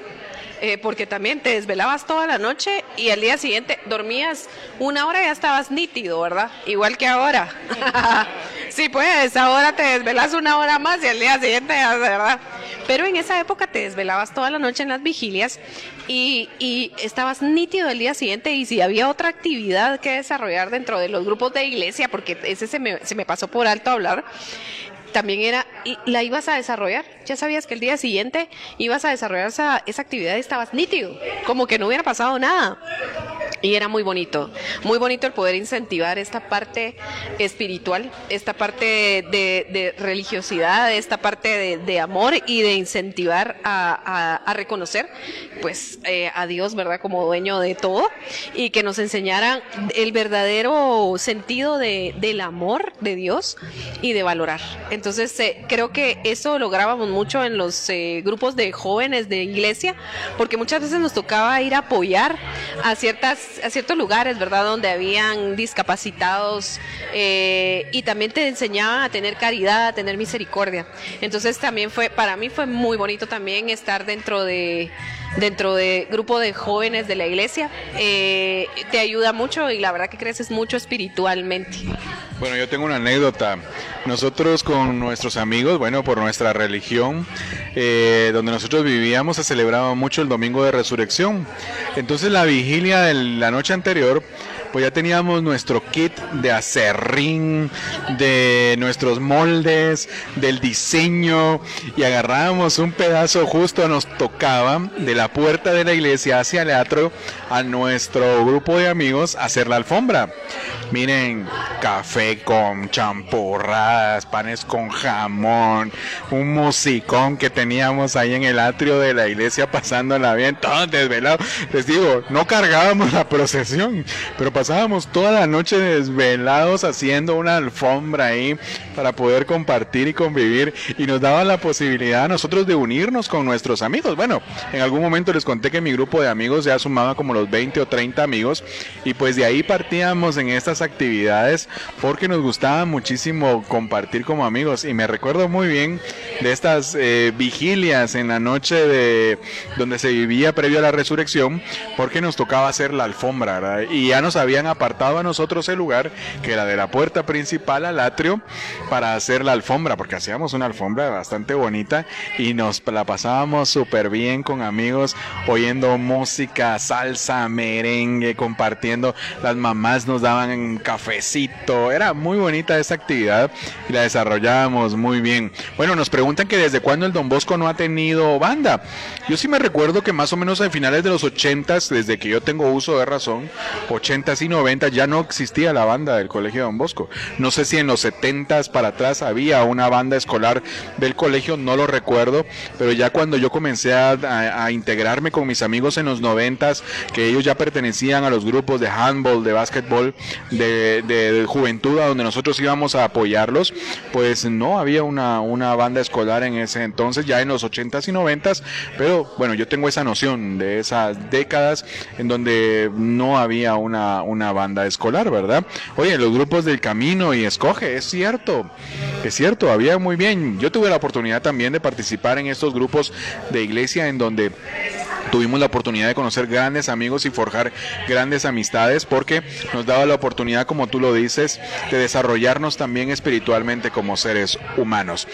Eh, porque también te desvelabas toda la noche y al día siguiente dormías una hora y ya estabas nítido, ¿verdad? Igual que ahora. sí, pues ahora te desvelas una hora más y al día siguiente, ¿verdad? Pero en esa época te desvelabas toda la noche en las vigilias y, y, estabas nítido el día siguiente y si había otra actividad que desarrollar dentro de los grupos de iglesia, porque ese se me, se me pasó por alto hablar, también era, y la ibas a desarrollar. Ya sabías que el día siguiente ibas a desarrollar esa, esa actividad y estabas nítido, como que no hubiera pasado nada. Y era muy bonito, muy bonito el poder incentivar esta parte espiritual, esta parte de, religiosidad, esta parte de, amor y de incentivar a, reconocer pues eh, a Dios, ¿verdad? Como dueño de todo y que nos enseñaran el verdadero sentido del amor de Dios y de valorar. Entonces eh, creo que eso lográbamos mucho en los eh, grupos de jóvenes de iglesia porque muchas veces nos tocaba ir a apoyar a ciertas a ciertos lugares, ¿verdad? Donde habían discapacitados eh, y también te enseñaban a tener caridad, a tener misericordia. Entonces también fue, para mí fue muy bonito también estar dentro de dentro de grupo de jóvenes de la iglesia. Eh, te ayuda mucho y la verdad que creces mucho espiritualmente. Bueno, yo tengo una anécdota. Nosotros con nuestros amigos, bueno, por nuestra religión, eh, donde nosotros vivíamos, se celebraba mucho el Domingo de Resurrección. Entonces la vigilia de la noche anterior pues ya teníamos nuestro kit de acerrín, de nuestros moldes, del diseño y agarrábamos un pedazo justo nos tocaba de la puerta de la iglesia hacia el teatro a nuestro grupo de amigos hacer la alfombra. Miren, café con champurradas, panes con jamón, un musicón que teníamos ahí en el atrio de la iglesia pasándola bien, todos desvelados. Les digo, no cargábamos la procesión, pero pasábamos toda la noche desvelados haciendo una alfombra ahí para poder compartir y convivir y nos daba la posibilidad a nosotros de unirnos con nuestros amigos. Bueno, en algún momento les conté que mi grupo de amigos ya sumaba como los 20 o 30 amigos y pues de ahí partíamos en estas actividades porque nos gustaba muchísimo compartir como amigos y me recuerdo muy bien de estas eh, vigilias en la noche de donde se vivía previo a la resurrección porque nos tocaba hacer la alfombra y ya nos había habían apartado a nosotros el lugar, que era de la puerta principal al atrio, para hacer la alfombra, porque hacíamos una alfombra bastante bonita y nos la pasábamos súper bien con amigos, oyendo música, salsa, merengue, compartiendo. Las mamás nos daban cafecito. Era muy bonita esa actividad y la desarrollábamos muy bien. Bueno, nos preguntan que desde cuándo el Don Bosco no ha tenido banda. Yo sí me recuerdo que más o menos a finales de los 80 desde que yo tengo uso de razón, 80s y 90 ya no existía la banda del Colegio Don Bosco. No sé si en los 70s para atrás había una banda escolar del colegio, no lo recuerdo, pero ya cuando yo comencé a, integrarme con mis amigos en los 90s, que ellos ya pertenecían a los grupos de handball, de básquetbol, de, juventud, a donde nosotros íbamos a apoyarlos, pues no había una, una banda escolar en ese entonces, ya en los 80s y 90s, pero bueno, yo tengo esa noción de esas décadas en donde no había una, una banda escolar, ¿verdad? Oye, los grupos del camino y escoge, es cierto, es cierto, había muy bien. Yo tuve la oportunidad también de participar en estos grupos de iglesia en donde tuvimos la oportunidad de conocer grandes amigos y forjar grandes amistades porque nos daba la oportunidad, como tú lo dices, de desarrollarnos también espiritualmente como seres humanos.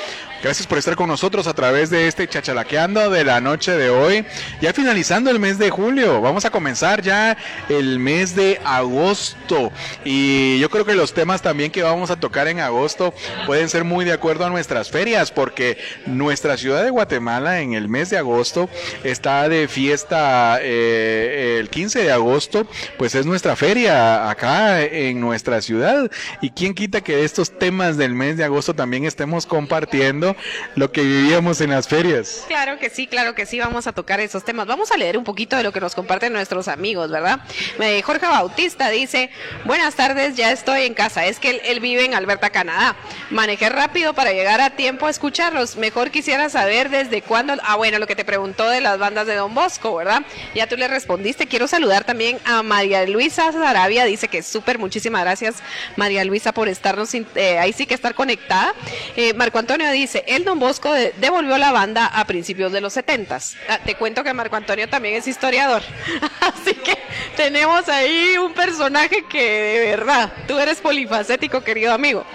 Gracias por estar con nosotros a través de este chachalaqueando de la noche de hoy. Ya finalizando el mes de julio, vamos a comenzar ya el mes de agosto. Y yo creo que los temas también que vamos a tocar en agosto pueden ser muy de acuerdo a nuestras ferias, porque nuestra ciudad de Guatemala en el mes de agosto está de fiesta eh, el 15 de agosto, pues es nuestra feria acá en nuestra ciudad. Y quién quita que estos temas del mes de agosto también estemos compartiendo lo que vivíamos en las ferias. Claro que sí, claro que sí, vamos a tocar esos temas. Vamos a leer un poquito de lo que nos comparten nuestros amigos, ¿verdad? Eh, Jorge Bautista dice, buenas tardes, ya estoy en casa. Es que él, vive en Alberta, Canadá. Manejé rápido para llegar a tiempo a escucharlos. Mejor quisiera saber desde cuándo... Ah, bueno, lo que te preguntó de las bandas de Don Bosco, ¿verdad? Ya tú le respondiste. Quiero saludar también a María Luisa Zarabia. Dice que súper, muchísimas gracias María Luisa por estarnos, eh, ahí sí que estar conectada. Eh, Marco Antonio dice, el Don Bosco devolvió la banda a principios de los 70 ah, te cuento que Marco Antonio también es historiador. Así que tenemos ahí un personaje que de verdad, tú eres polifacético, querido amigo.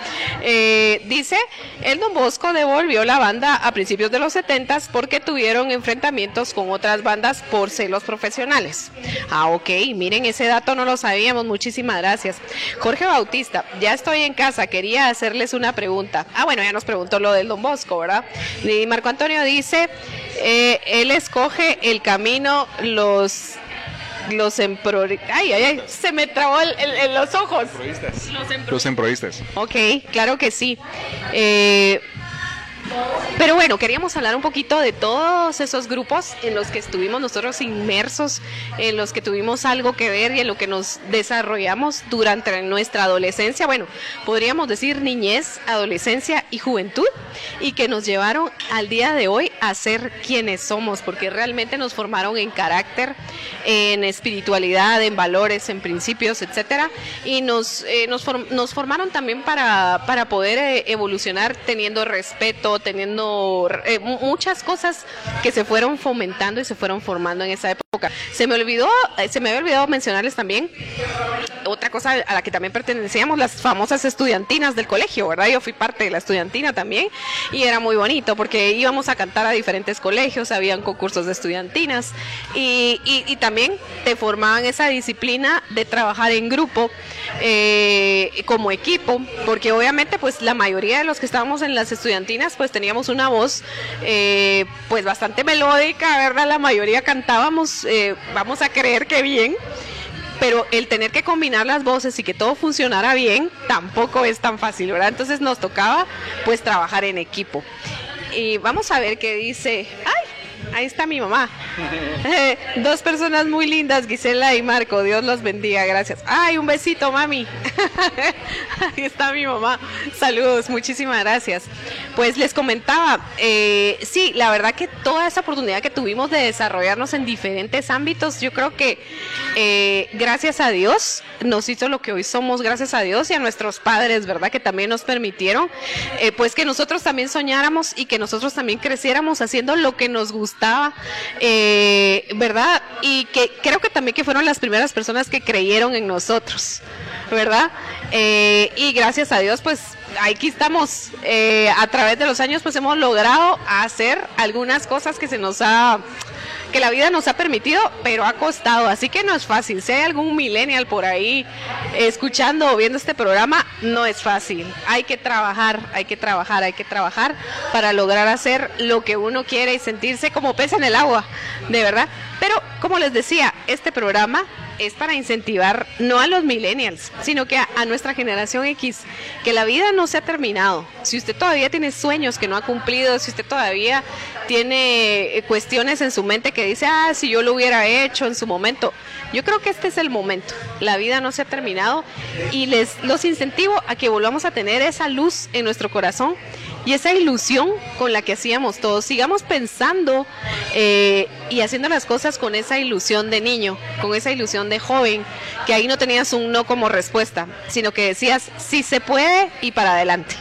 Eh, dice, el Don Bosco devolvió la banda a principios de los 70 porque tuvieron enfrentamientos con otras bandas por celos profesionales. Ah, ok, miren, ese dato no lo sabíamos. Muchísimas gracias. Jorge Bautista, ya estoy en casa, quería hacerles una pregunta. Ah, bueno, ya nos preguntó lo del Don Bosco. ¿Verdad? Y Marco Antonio dice, eh, él escoge el camino, los los empro... Ay, ay, ay, se me trabó el, los ojos. Los, emprovistas. Ok, claro que sí. Eh, pero bueno, queríamos hablar un poquito de todos esos grupos en los que estuvimos nosotros inmersos, en los que tuvimos algo que ver y en lo que nos desarrollamos durante nuestra adolescencia, bueno, podríamos decir niñez, adolescencia y juventud, y que nos llevaron al día de hoy a ser quienes somos, porque realmente nos formaron en carácter, en espiritualidad, en valores, en principios, etcétera, y nos, eh, nos, nos, formaron también para, para poder eh, evolucionar teniendo respeto, teniendo eh, muchas cosas que se fueron fomentando y se fueron formando en esa época. Se me olvidó, eh, se me había olvidado mencionarles también otra cosa a la que también pertenecíamos, las famosas estudiantinas del colegio, ¿verdad? Yo fui parte de la estudiantina también y era muy bonito porque íbamos a cantar a diferentes colegios, habían concursos de estudiantinas y, y, también te formaban esa disciplina de trabajar en grupo eh, como equipo, porque obviamente pues la mayoría de los que estábamos en las estudiantinas pues teníamos una voz eh, pues bastante melódica, ¿verdad? La mayoría cantábamos, eh, vamos a creer que bien, pero el tener que combinar las voces y que todo funcionara bien tampoco es tan fácil, ¿verdad? Entonces nos tocaba pues trabajar en equipo. Y vamos a ver qué dice, ay, ahí está mi mamá. Dos personas muy lindas, Gisela y Marco. Dios los bendiga, gracias. Ay, un besito, mami. ahí está mi mamá. Saludos, muchísimas gracias. Pues les comentaba, eh, sí, la verdad que toda esa oportunidad que tuvimos de desarrollarnos en diferentes ámbitos, yo creo que eh, gracias a Dios nos hizo lo que hoy somos, gracias a Dios y a nuestros padres, ¿verdad? Que también nos permitieron, eh, pues que nosotros también soñáramos y que nosotros también creciéramos haciendo lo que nos gusta estaba, eh, ¿verdad? Y que creo que también que fueron las primeras personas que creyeron en nosotros, ¿verdad? Eh, y gracias a Dios, pues aquí estamos. Eh, a través de los años, pues hemos logrado hacer algunas cosas que se nos ha que la vida nos ha permitido, pero ha costado, así que no es fácil. Si hay algún millennial por ahí escuchando o viendo este programa, no es fácil. Hay que trabajar, hay que trabajar, hay que trabajar para lograr hacer lo que uno quiere y sentirse como pez en el agua, de verdad. Pero, como les decía, este programa es para incentivar no a los millennials, sino que a, nuestra generación X, que la vida no se ha terminado. Si usted todavía tiene sueños que no ha cumplido, si usted todavía tiene eh, cuestiones en su mente que dice, ah, si yo lo hubiera hecho en su momento, yo creo que este es el momento. La vida no se ha terminado y les los incentivo a que volvamos a tener esa luz en nuestro corazón y esa ilusión con la que hacíamos todos. Sigamos pensando eh, y haciendo las cosas con esa ilusión de niño, con esa ilusión de joven, que ahí no tenías un no como respuesta, sino que decías sí se puede y para adelante.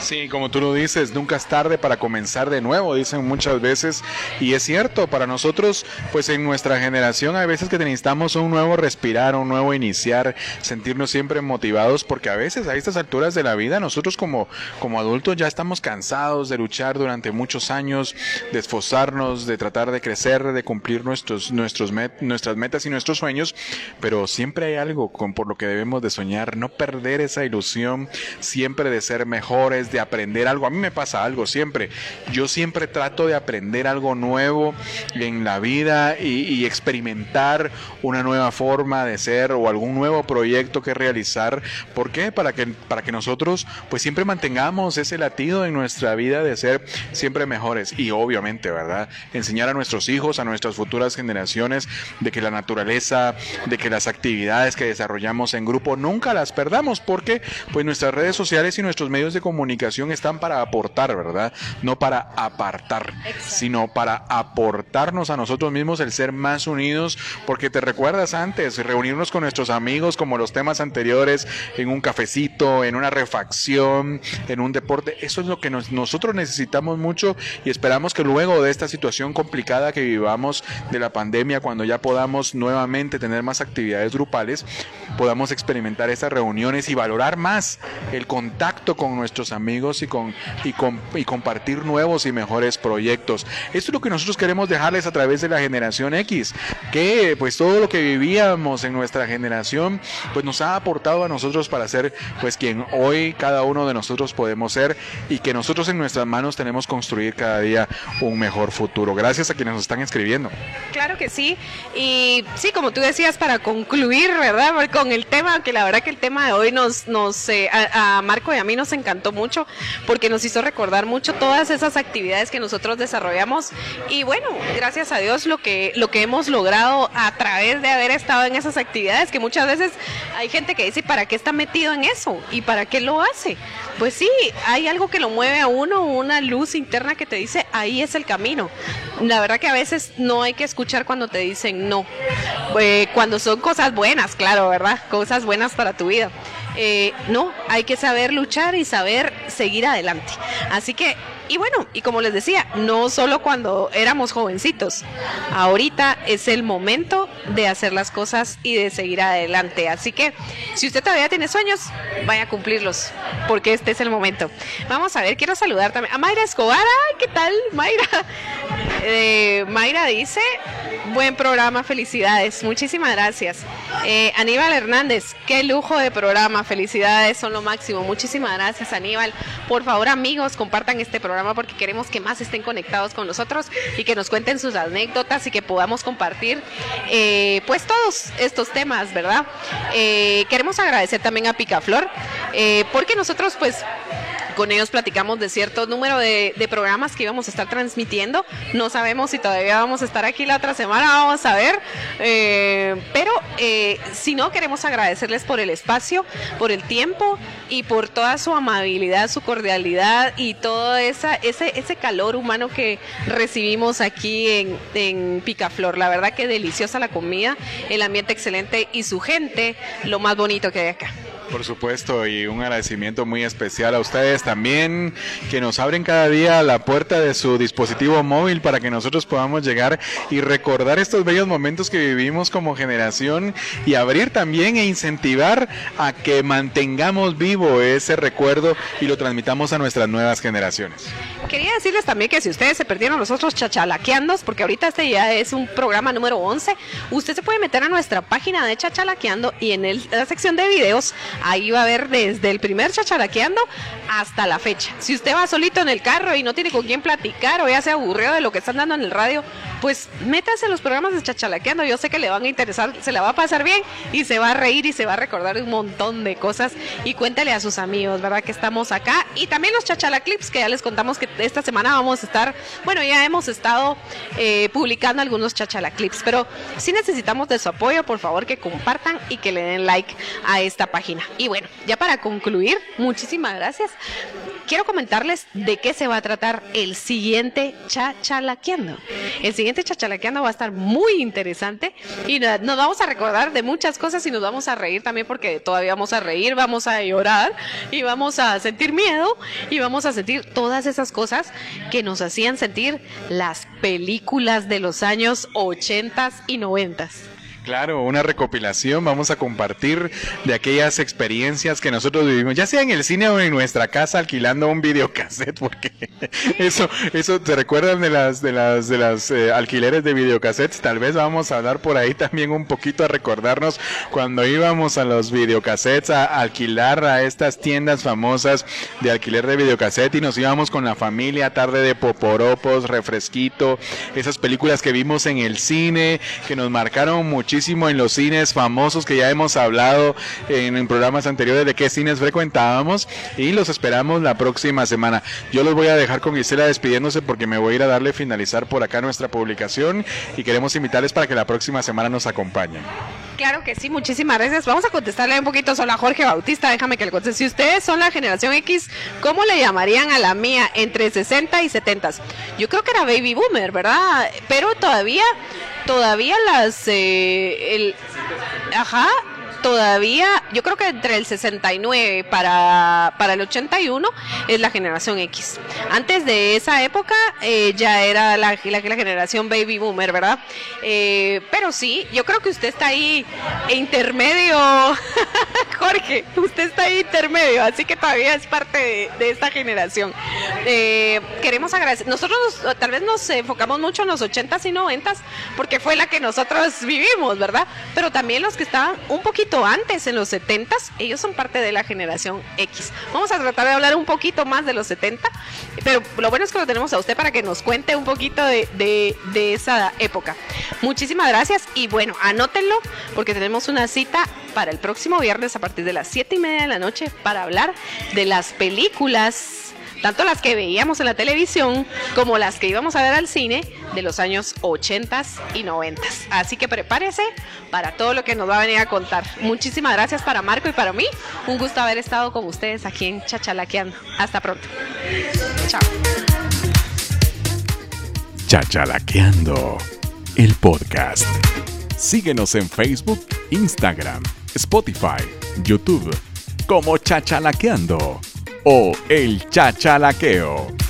Sí, como tú lo dices, nunca es tarde para comenzar de nuevo, dicen muchas veces, y es cierto, para nosotros, pues en nuestra generación hay veces que necesitamos un nuevo respirar, un nuevo iniciar, sentirnos siempre motivados, porque a veces a estas alturas de la vida nosotros como, como adultos ya estamos cansados de luchar durante muchos años, de esforzarnos, de tratar de crecer, de cumplir nuestros, nuestros met, nuestras metas y nuestros sueños, pero siempre hay algo con, por lo que debemos de soñar, no perder esa ilusión, siempre de ser mejores, de aprender algo. A mí me pasa algo siempre. Yo siempre trato de aprender algo nuevo en la vida y, y, experimentar una nueva forma de ser o algún nuevo proyecto que realizar. ¿Por qué? Para que, para que nosotros pues siempre mantengamos ese latido en nuestra vida de ser siempre mejores. Y obviamente, ¿verdad? Enseñar a nuestros hijos, a nuestras futuras generaciones, de que la naturaleza, de que las actividades que desarrollamos en grupo nunca las perdamos, porque pues nuestras redes sociales y nuestros medios de comunicación están para aportar, ¿verdad? No para apartar, Exacto. sino para aportarnos a nosotros mismos el ser más unidos, porque te recuerdas antes, reunirnos con nuestros amigos como los temas anteriores, en un cafecito, en una refacción, en un deporte, eso es lo que nos, nosotros necesitamos mucho y esperamos que luego de esta situación complicada que vivamos de la pandemia, cuando ya podamos nuevamente tener más actividades grupales, podamos experimentar esas reuniones y valorar más el contacto con nuestros amigos amigos y, con, y, con, y compartir nuevos y mejores proyectos. Esto es lo que nosotros queremos dejarles a través de la generación X, que pues todo lo que vivíamos en nuestra generación pues nos ha aportado a nosotros para ser pues quien hoy cada uno de nosotros podemos ser y que nosotros en nuestras manos tenemos construir cada día un mejor futuro. Gracias a quienes nos están escribiendo. Claro que sí. Y sí, como tú decías, para concluir, ¿verdad? Con el tema, que la verdad que el tema de hoy nos, nos eh, a, a Marco y a mí nos encantó mucho porque nos hizo recordar mucho todas esas actividades que nosotros desarrollamos y bueno, gracias a Dios lo que lo que hemos logrado a través de haber estado en esas actividades que muchas veces hay gente que dice, ¿para qué está metido en eso? ¿Y para qué lo hace? Pues sí, hay algo que lo mueve a uno, una luz interna que te dice, ahí es el camino. La verdad que a veces no hay que escuchar cuando te dicen no, eh, cuando son cosas buenas, claro, ¿verdad? Cosas buenas para tu vida eh, no, hay que saber luchar y saber seguir adelante. Así que, y bueno, y como les decía, no solo cuando éramos jovencitos, ahorita es el momento de hacer las cosas y de seguir adelante. Así que, si usted todavía tiene sueños, vaya a cumplirlos, porque este es el momento. Vamos a ver, quiero saludar también a Mayra Escobar. ¿qué tal, Mayra? Eh, Mayra dice, buen programa, felicidades. Muchísimas gracias. Eh, Aníbal Hernández, qué lujo de programa, felicidades, son lo máximo. Muchísimas gracias, Aníbal. Por favor, amigos, compartan este programa porque queremos que más estén conectados con nosotros y que nos cuenten sus anécdotas y que podamos compartir eh, pues todos estos temas, ¿verdad? Eh, queremos agradecer también a Picaflor eh, porque nosotros pues con ellos platicamos de cierto número de, programas que íbamos a estar transmitiendo. No sabemos si todavía vamos a estar aquí la otra semana, vamos a ver. Eh, pero eh, si no, queremos agradecerles por el espacio, por el tiempo y por toda su amabilidad, su cordialidad y todo esa, ese, ese calor humano que recibimos aquí en, en Picaflor. La verdad que deliciosa la comida, el ambiente excelente y su gente, lo más bonito que hay acá. Por supuesto, y un agradecimiento muy especial a ustedes también, que nos abren cada día la puerta de su dispositivo móvil para que nosotros podamos llegar y recordar estos bellos momentos que vivimos como generación y abrir también e incentivar a que mantengamos vivo ese recuerdo y lo transmitamos a nuestras nuevas generaciones. Quería decirles también que si ustedes se perdieron los otros chachalaqueandos, porque ahorita este ya es un programa número 11, usted se puede meter a nuestra página de Chachalaqueando y en la sección de videos Ahí va a ver desde el primer chacharaqueando hasta la fecha. Si usted va solito en el carro y no tiene con quién platicar o ya se aburrió de lo que están dando en el radio, pues métase en los programas de chachalaqueando. Yo sé que le van a interesar, se la va a pasar bien y se va a reír y se va a recordar un montón de cosas. Y cuéntele a sus amigos, ¿verdad? Que estamos acá. Y también los chachalaclips, que ya les contamos que esta semana vamos a estar, bueno, ya hemos estado eh, publicando algunos chachalaclips, pero si necesitamos de su apoyo, por favor que compartan y que le den like a esta página. Y bueno, ya para concluir, muchísimas gracias. Quiero comentarles de qué se va a tratar el siguiente Chachalaqueando. El siguiente Chachalaqueando va a estar muy interesante y nos vamos a recordar de muchas cosas y nos vamos a reír también porque todavía vamos a reír, vamos a llorar y vamos a sentir miedo y vamos a sentir todas esas cosas que nos hacían sentir las películas de los años 80 y 90. Claro, una recopilación. Vamos a compartir de aquellas experiencias que nosotros vivimos, ya sea en el cine o en nuestra casa alquilando un videocassette, porque eso, eso te recuerdan de las, de las, de las eh, alquileres de videocassettes. Tal vez vamos a hablar por ahí también un poquito a recordarnos cuando íbamos a los videocassettes a alquilar a estas tiendas famosas de alquiler de videocassette y nos íbamos con la familia, tarde de poporopos, refresquito, esas películas que vimos en el cine que nos marcaron mucho en los cines famosos que ya hemos hablado en, programas anteriores de qué cines frecuentábamos y los esperamos la próxima semana. Yo los voy a dejar con Gisela despidiéndose porque me voy a ir a darle finalizar por acá nuestra publicación y queremos invitarles para que la próxima semana nos acompañen. Claro que sí, muchísimas gracias. Vamos a contestarle un poquito solo a Jorge Bautista, déjame que le conteste. Si ustedes son la generación X, ¿cómo le llamarían a la mía entre 60 y 70? Yo creo que era baby boomer, ¿verdad? Pero todavía todavía las eh, el ajá todavía, yo creo que entre el 69 para, para el 81 es la generación X. Antes de esa época eh, ya era la, la, generación baby boomer, ¿verdad? Eh, pero sí, yo creo que usted está ahí intermedio, Jorge, usted está ahí intermedio, así que todavía es parte de, esta generación. Eh, queremos agradecer, nosotros tal vez nos enfocamos mucho en los 80s y 90s porque fue la que nosotros vivimos, ¿verdad? Pero también los que estaban un poquito antes, en los 70 ellos son parte de la generación X. Vamos a tratar de hablar un poquito más de los 70, pero lo bueno es que lo tenemos a usted para que nos cuente un poquito de, de esa época. Muchísimas gracias y bueno, anótenlo porque tenemos una cita para el próximo viernes a partir de las 7 y media de la noche para hablar de las películas tanto las que veíamos en la televisión como las que íbamos a ver al cine de los años 80 y 90. Así que prepárese para todo lo que nos va a venir a contar. Muchísimas gracias para Marco y para mí. Un gusto haber estado con ustedes aquí en Chachalaqueando. Hasta pronto. Chao. Chachalaqueando, el podcast. Síguenos en Facebook, Instagram, Spotify, YouTube como Chachalaqueando o el chachalaqueo.